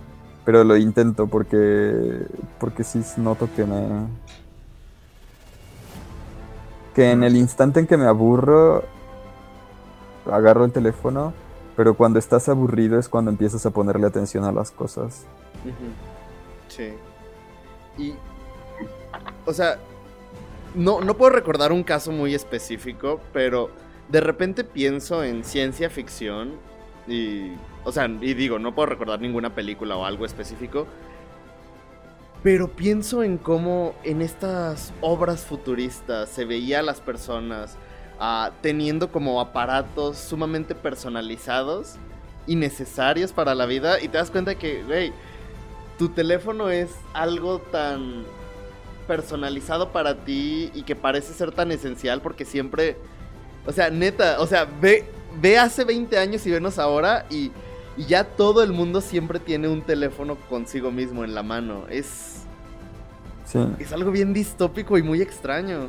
pero lo intento porque porque sí noto que me que en el instante en que me aburro agarro el teléfono, pero cuando estás aburrido es cuando empiezas a ponerle atención a las cosas. Sí. Y o sea, no, no puedo recordar un caso muy específico, pero de repente pienso en ciencia ficción y, o sea, y digo, no puedo recordar ninguna película o algo específico, pero pienso en cómo en estas obras futuristas se veía a las personas ah, teniendo como aparatos sumamente personalizados y necesarios para la vida y te das cuenta que, güey, tu teléfono es algo tan personalizado para ti y que parece ser tan esencial porque siempre, o sea, neta, o sea, ve, ve hace 20 años y venos ahora y, y ya todo el mundo siempre tiene un teléfono consigo mismo en la mano. Es, Sí. es algo bien distópico y muy extraño.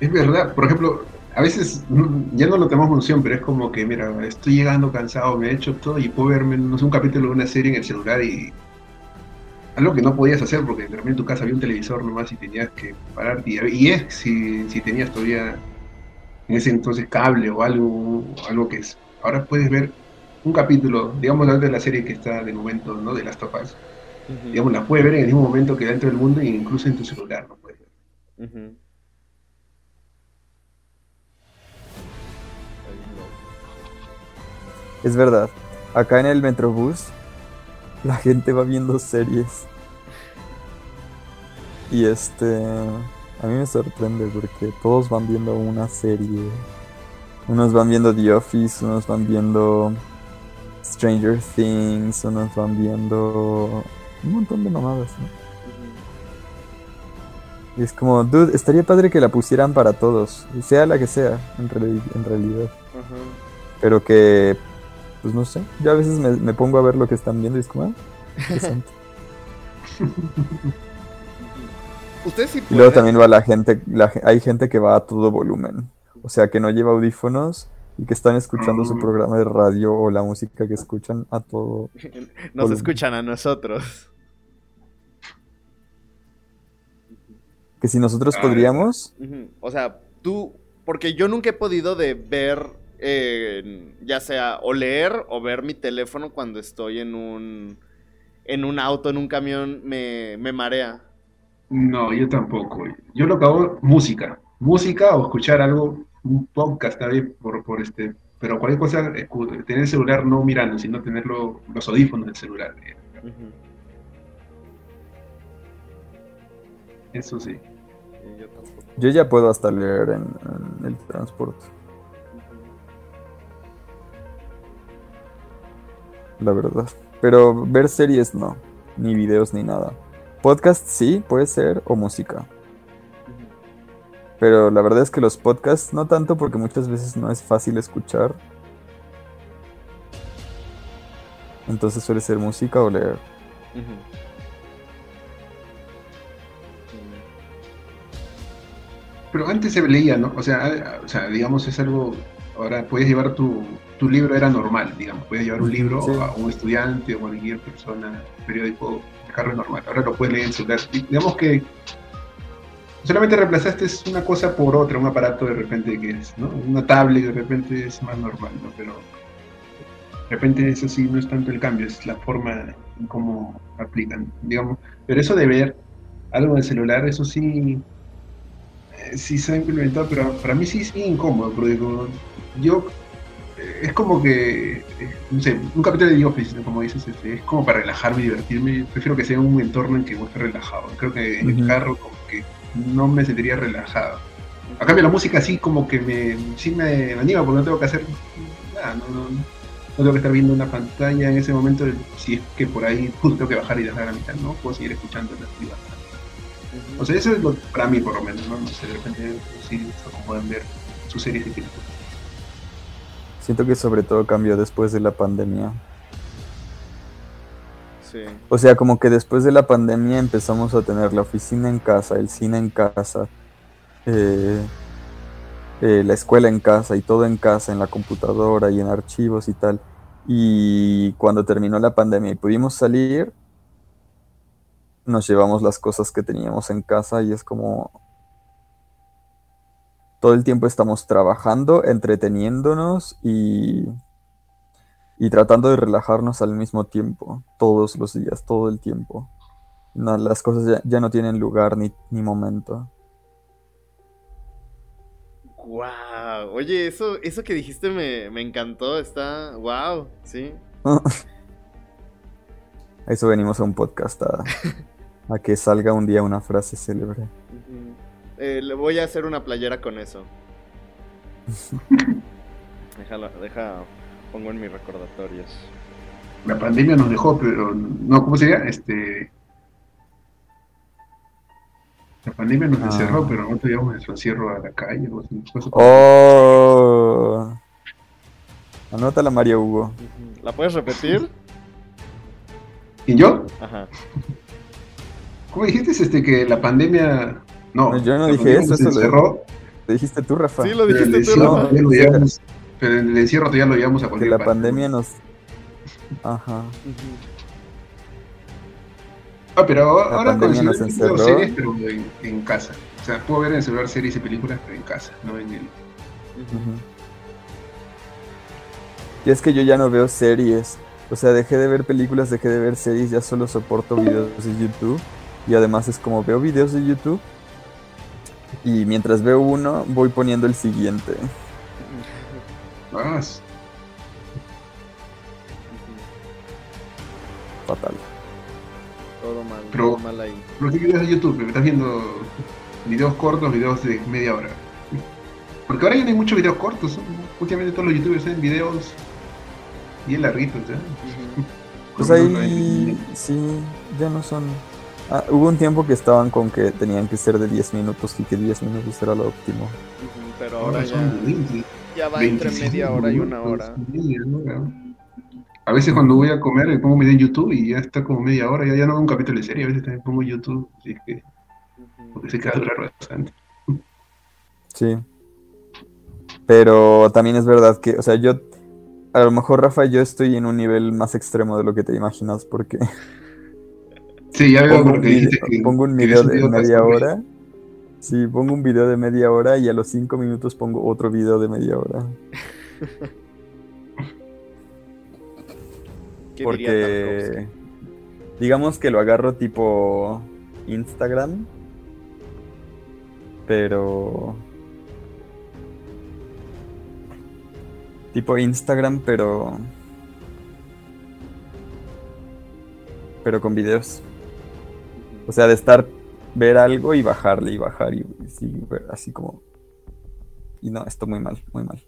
Es verdad, por ejemplo, a veces ya no lo tomamos noción, pero es como que, mira, estoy llegando cansado, me he hecho todo y puedo verme, no sé, un capítulo de una serie en el celular y algo que no podías hacer porque de repente en tu casa había un televisor nomás y tenías que pararte. Y, y es si, si tenías todavía en ese entonces cable o algo, algo que es. Ahora puedes ver un capítulo, digamos, de la serie que está de momento, ¿no? De las topas. Digamos, la puedes ver en el mismo momento que dentro del mundo e incluso en tu celular, ¿no? Puedes ver. Es verdad. Acá en el Metrobús la gente va viendo series. Y este a mí me sorprende porque todos van viendo una serie. Unos van viendo The Office, unos van viendo Stranger Things, unos van viendo un montón de mamadas, ¿no? Y es como, dude, estaría padre que la pusieran para todos, sea la que sea, en, reali- en realidad. Ajá. Pero que, pues no sé, yo a veces me, me pongo a ver lo que están viendo y es como, ah, interesante. Ustedes sí Y luego pueden. también va la gente, la hay gente que va a todo volumen, o sea, que no lleva audífonos y que están escuchando su Mm. programa de radio o la música que escuchan a todo. Nos volumen. escuchan a nosotros. Que si nosotros Ah, podríamos. O sea, tú, porque yo nunca he podido de ver, eh, ya sea o leer o ver mi teléfono cuando estoy en un, en un auto, en un camión, me, me marea. No, yo tampoco. Yo lo que hago, música. Música o escuchar algo, un podcast vez por, por este, pero cualquier cosa, escu- tener el celular no mirando, sino tenerlo, los audífonos del celular. eh. Eso sí. Yo tampoco. yo ya puedo hasta leer en, en el transporte, la verdad. Pero ver series no, ni videos ni nada. Podcast sí, puede ser, o música. Pero la verdad es que los podcasts no tanto porque muchas veces no es fácil escuchar. Entonces suele ser música o leer. Ujú. Pero antes se leía, ¿no? O sea, a- o sea, digamos, es algo, ahora puedes llevar tu, tu libro, era normal, digamos, puedes llevar un libro Sí. a un estudiante o cualquier persona, periódico, dejarlo normal. Ahora lo puedes leer en celular. Y digamos que solamente reemplazaste una cosa por otra, un aparato de repente que es, ¿no? Una tablet de repente es más normal, ¿no? Pero de repente eso sí no es tanto el cambio, es la forma en cómo aplican, digamos. Pero eso de ver algo en el celular, eso sí, eh, sí se ha implementado, pero para mí sí es bien incómodo, porque como yo eh, es como que, eh, no sé, un capítulo de The Office, como dices, este, es como para relajarme y divertirme. Prefiero que sea un entorno en que estar relajado. Creo que en el carro como que no me sentiría relajado. A cambio la música sí como que me, sí me anima porque no tengo que hacer nada, no, no, no tengo que estar viendo una pantalla en ese momento, si es que por ahí tengo que bajar y dejar a la mitad, ¿no? Puedo seguir escuchando la actividad. O sea, eso es lo, para mí por lo menos, ¿no? No sé, de repente sí acomodan ver sus series y películas. Siento que sobre todo cambió después de la pandemia. Sí. O sea, como que después de la pandemia empezamos a tener la oficina en casa, el cine en casa. eh, eh, la escuela en casa y todo en casa, en la computadora y en archivos y tal. Y cuando terminó la pandemia y pudimos salir, nos llevamos las cosas que teníamos en casa y es como todo el tiempo estamos trabajando, entreteniéndonos y, y tratando de relajarnos al mismo tiempo, todos los días, todo el tiempo. No, las cosas ya, ya no tienen lugar ni, ni momento. Wow. Oye, eso, eso que dijiste me, me encantó. Está. Wow. Sí. A eso venimos a un podcast, a, a que salga un día una frase célebre. Eh, le voy a hacer una playera con eso. Déjalo, deja. Pongo en mis recordatorios. La pandemia nos dejó, pero no, ¿cómo sería? Este. La pandemia nos Ah. encerró, pero no teníamos nuestro encierro a la calle. súper- ¡Oh! Anótala, María Hugo. ¿La puedes repetir? ¿Y yo? Ajá. ¿Cómo dijiste este, que la pandemia... No, No, yo no la dije eso, eso lo- encerró, Lo dijiste tú, Rafa. Sí, lo pero el dijiste tú, encierro Rafa. todavía lo Sí. llevamos- pero el encierro todavía lo llevamos a que cualquier la parte. pandemia nos... Ajá. Ah, pero ahora con pandemia el nos celular veo encerró. series, pero en, en casa. O sea, puedo ver en el celular series y películas, pero en casa, no en el... Y es que yo ya no veo series. O sea, dejé de ver películas, dejé de ver series, ya solo soporto videos de YouTube. Y además es como veo videos de YouTube. Y mientras veo uno, voy poniendo el siguiente. S- Ujú. Fatal. Todo mal, Pero- todo mal ahí. ¿Pero qué videos de YouTube? Me estás viendo videos cortos, videos de media hora. Porque ahora ya no hay muchos videos cortos. Últimamente todos los youtubers hacen videos bien larguitos. ¿ya? Ujú. Pues ahí sí, ya no son. Ah, hubo un tiempo que estaban con que tenían que ser de 10 minutos y que 10 minutos era lo óptimo. Pero ahora ahora ya, son 20, ya va entre 25 media hora y una hora. media. A veces cuando voy a comer me pongo video en YouTube y ya está como media hora, ya, ya no veo un capítulo de serie, a veces también pongo YouTube, así que porque se queda durar bastante. Sí. Pero también es verdad que, o sea, yo, a lo mejor Rafa, yo estoy en un nivel más extremo de lo que te imaginas porque Sí, ya veo pongo un, porque video, dijiste que pongo un que video ves de media hora. Sí, pongo un video de media hora y a los 5 minutos pongo otro video de media hora. ¿Qué diría Tarkovsky? Porque digamos que lo agarro tipo Instagram, pero tipo Instagram, pero pero con videos. O sea, de estar ver algo y bajarle y bajar y, y sí, ver así como y no, esto muy mal, muy mal.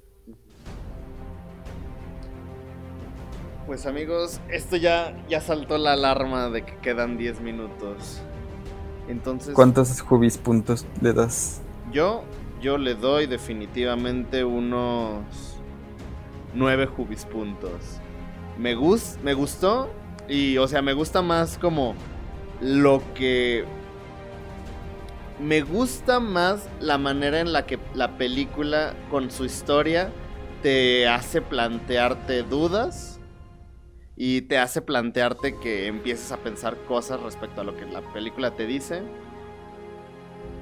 Pues amigos, esto ya, ya saltó la alarma de que quedan 10 minutos. Entonces, ¿Cuántos Jubis puntos le das? yo, yo le doy definitivamente unos 9 Jubis puntos. Me, gus- me gustó y, o sea, me gusta más como lo que... Me gusta más la manera en la que la película con su historia te hace plantearte dudas y te hace plantearte que empieces a pensar cosas respecto a lo que la película te dice.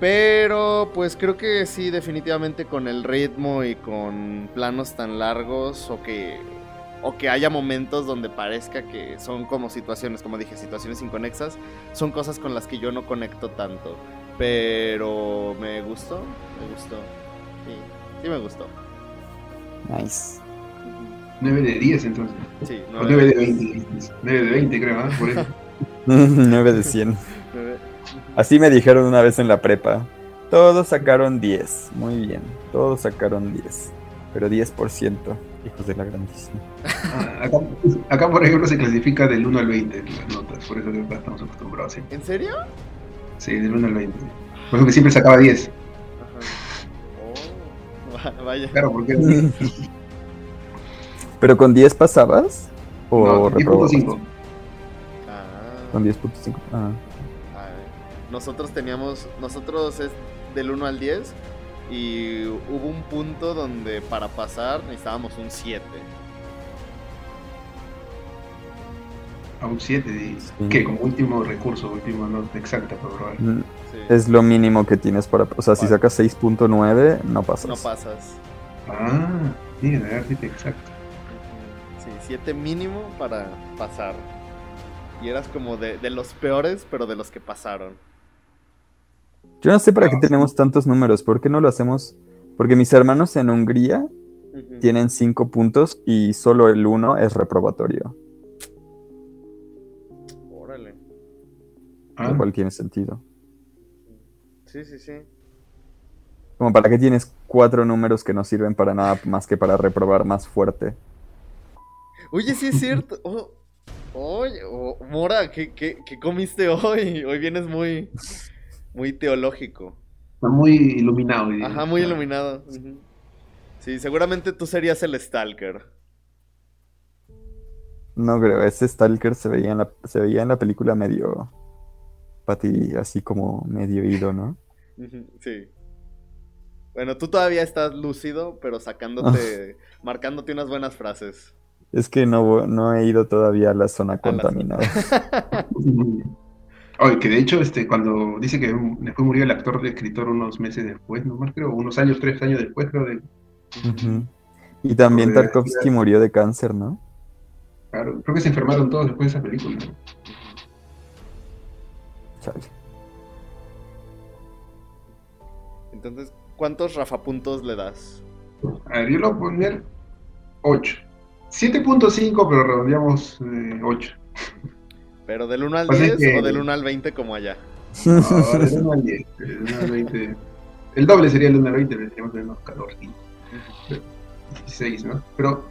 Pero pues creo que sí, definitivamente con el ritmo y con planos tan largos o que o que haya momentos donde parezca que son como situaciones, como dije, situaciones inconexas, son cosas con las que yo no conecto tanto. Pero me gustó, me gustó. Sí, sí me gustó. Nice. 9 de 10 entonces. Sí, O nueve 9 de veces. 20. 9 de 20 creo, ¿ah? Por eso. 9 de 100. Nueve. Así me dijeron una vez en la prepa. Todos sacaron 10. Muy bien. Todos sacaron 10. Pero 10%. Hijos de la grandísima. Ah, acá, acá, por ejemplo, se clasifica del 1 al 20 las notas. Por eso acá estamos acostumbrados. Sí, ¿En serio? sí del 1 al 20. Por eso que siempre sacaba 10. Ajá. Oh, va- vaya. Claro, porque. ¿Pero con 10 pasabas? ¿O no, reprobabas? 10.5. Ah, Con 10.5. Ah. ah, nosotros teníamos, nosotros es del 1 al 10, Y hubo un punto donde para pasar necesitábamos un 7. A un 7, de- Sí. que como último recurso, última nota exacta para probar. Mm, Sí. Es lo mínimo que tienes para... O sea, si sacas 6.9, no pasas. No pasas. Ah, sí, de arte exacto. Sí, 7 mínimo para pasar. Y eras como de, de los peores, pero de los que pasaron. Yo no sé para qué sí. tenemos tantos números. ¿Por qué no lo hacemos? Porque mis hermanos en Hungría tienen 5 puntos y solo el 1 es reprobatorio. Órale. Ah, Lo cual tiene sentido. Sí, sí, sí. Como para qué tienes cuatro números que no sirven para nada más que para reprobar más fuerte. Oye, sí es cierto. Oh, oye, oh, Mora, ¿qué, qué, qué comiste hoy? Hoy vienes muy, muy teológico. está muy iluminado. Ajá, muy iluminado. Sí, seguramente tú serías el Stalker. No creo, ese Stalker se veía en la, se veía en la película medio pati, así como medio ido, ¿no? Sí. Bueno, tú todavía estás lúcido, pero sacándote, marcándote unas buenas frases. Es que no, no he ido todavía a la zona A la contaminada. Oye, que de hecho, este, cuando dice que después murió el actor de escritor unos meses después, no más creo, unos años, tres años después, creo, de. Y también Tarkovsky murió de cáncer, ¿no? claro, creo que se enfermaron todos después de esa película. Chale. Entonces, ¿cuántos rafapuntos le das? A ver, yo lo voy a poner 8. 7.5, pero redondeamos eh, 8. ¿Pero del 1 al Pues 10 es que- o del 1 al 20 como allá? No, del 1 al 10. del 1 al 20. El doble sería el 1 al 20, pero tendríamos que tener calor. 16, ¿no? Pero,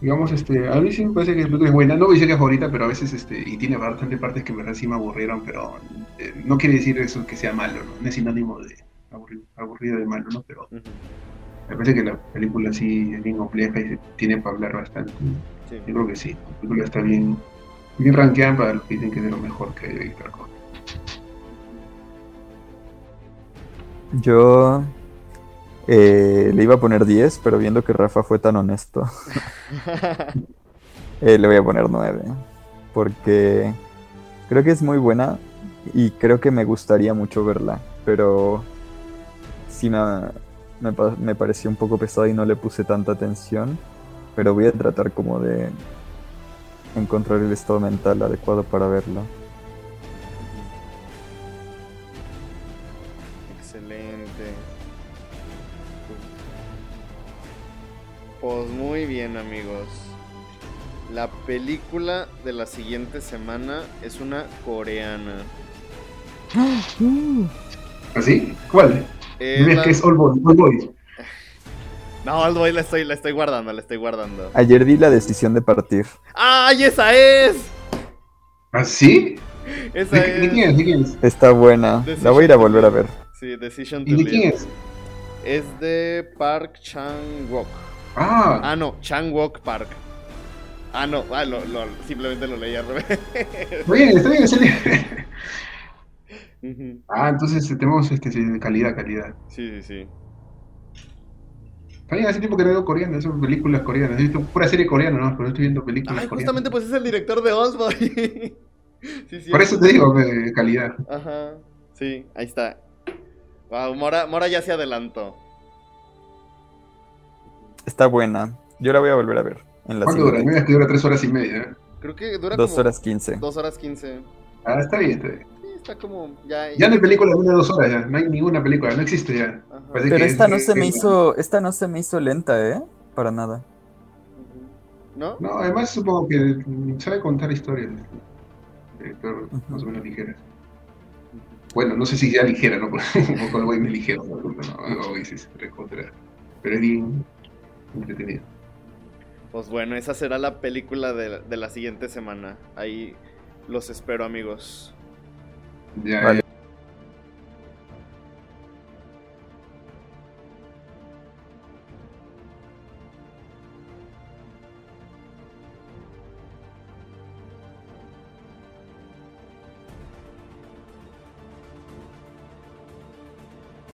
digamos, este, a mí sí me parece que es buena. No voy a decir que es favorita, pero a veces, este, y tiene bastante partes que me aburrieron, pero eh, no quiere decir eso que sea malo, ¿no? No es sinónimo de aburrido, aburrido de malo, ¿no? Pero me parece que la película sí es bien compleja y se tiene para hablar bastante. Sí. Yo creo que sí, la película está bien, bien rankeada para los que dicen que es de lo mejor que hay de Víctor Costa. Yo eh, le iba a poner 10, pero viendo que Rafa fue tan honesto, eh, le voy a poner 9. Porque creo que es muy buena y creo que me gustaría mucho verla, pero sí me, me, pa- me pareció un poco pesada y no le puse tanta atención. Pero voy a tratar como de encontrar el estado mental adecuado para verla. Excelente. Pues muy bien amigos. La película de la siguiente semana es una coreana. ¿Así? ¿Cuál? Es la- que es All Boys. All Boys. No, Old Boy la estoy, la estoy guardando, la estoy guardando. Ayer di la decisión de partir. ¡Ay, esa es! ¿Así? Esa ¿De, qué- de es. quién es? ¿De quién es? Está buena. La voy a ir a volver a ver. Sí, Decision to ¿Y de quién es? Es de Park Chang-wook. Ah, Ah, no, Chang-wook Park. Ah, no, ah, lo, lo- simplemente lo leí al revés. está bien, está bien, está bien. Ah, entonces tenemos este, sí, calidad, calidad. Sí, sí, sí. Bien, hace tiempo que no veo coreanas, son películas coreanas. He visto pura serie coreana, ¿no? Pero no estoy viendo películas Ay, coreanas. justamente pues es el director de sí, sí. Por eso te digo, eh, calidad. Ajá. Sí, ahí está. Wow, Mora, Mora ya se adelantó. Está buena. Yo la voy a volver a ver. En la ¿Cuánto dura? digas que dura tres horas y media. ¿eh? Creo que dura Dos como horas quince. dos horas quince. Ah, está bien, está bien. Sí, está como ya. Ya no hay película de una dos horas, ya. No hay ninguna película, no existe ya. Pero que esta es- no se me es- hizo, esta no se me hizo lenta, ¿eh? Para nada. ¿No? No, además supongo que sabe contar historias. Director Ujú. más o menos ligeras. Bueno, no sé si sea ligera, ¿no? Poco el güey me ligero, ¿no? No, o dices, recontra. Pero es bien entretenido. Pues bueno, esa será la película de, de la siguiente semana. Ahí los espero, amigos. Ya, Vale.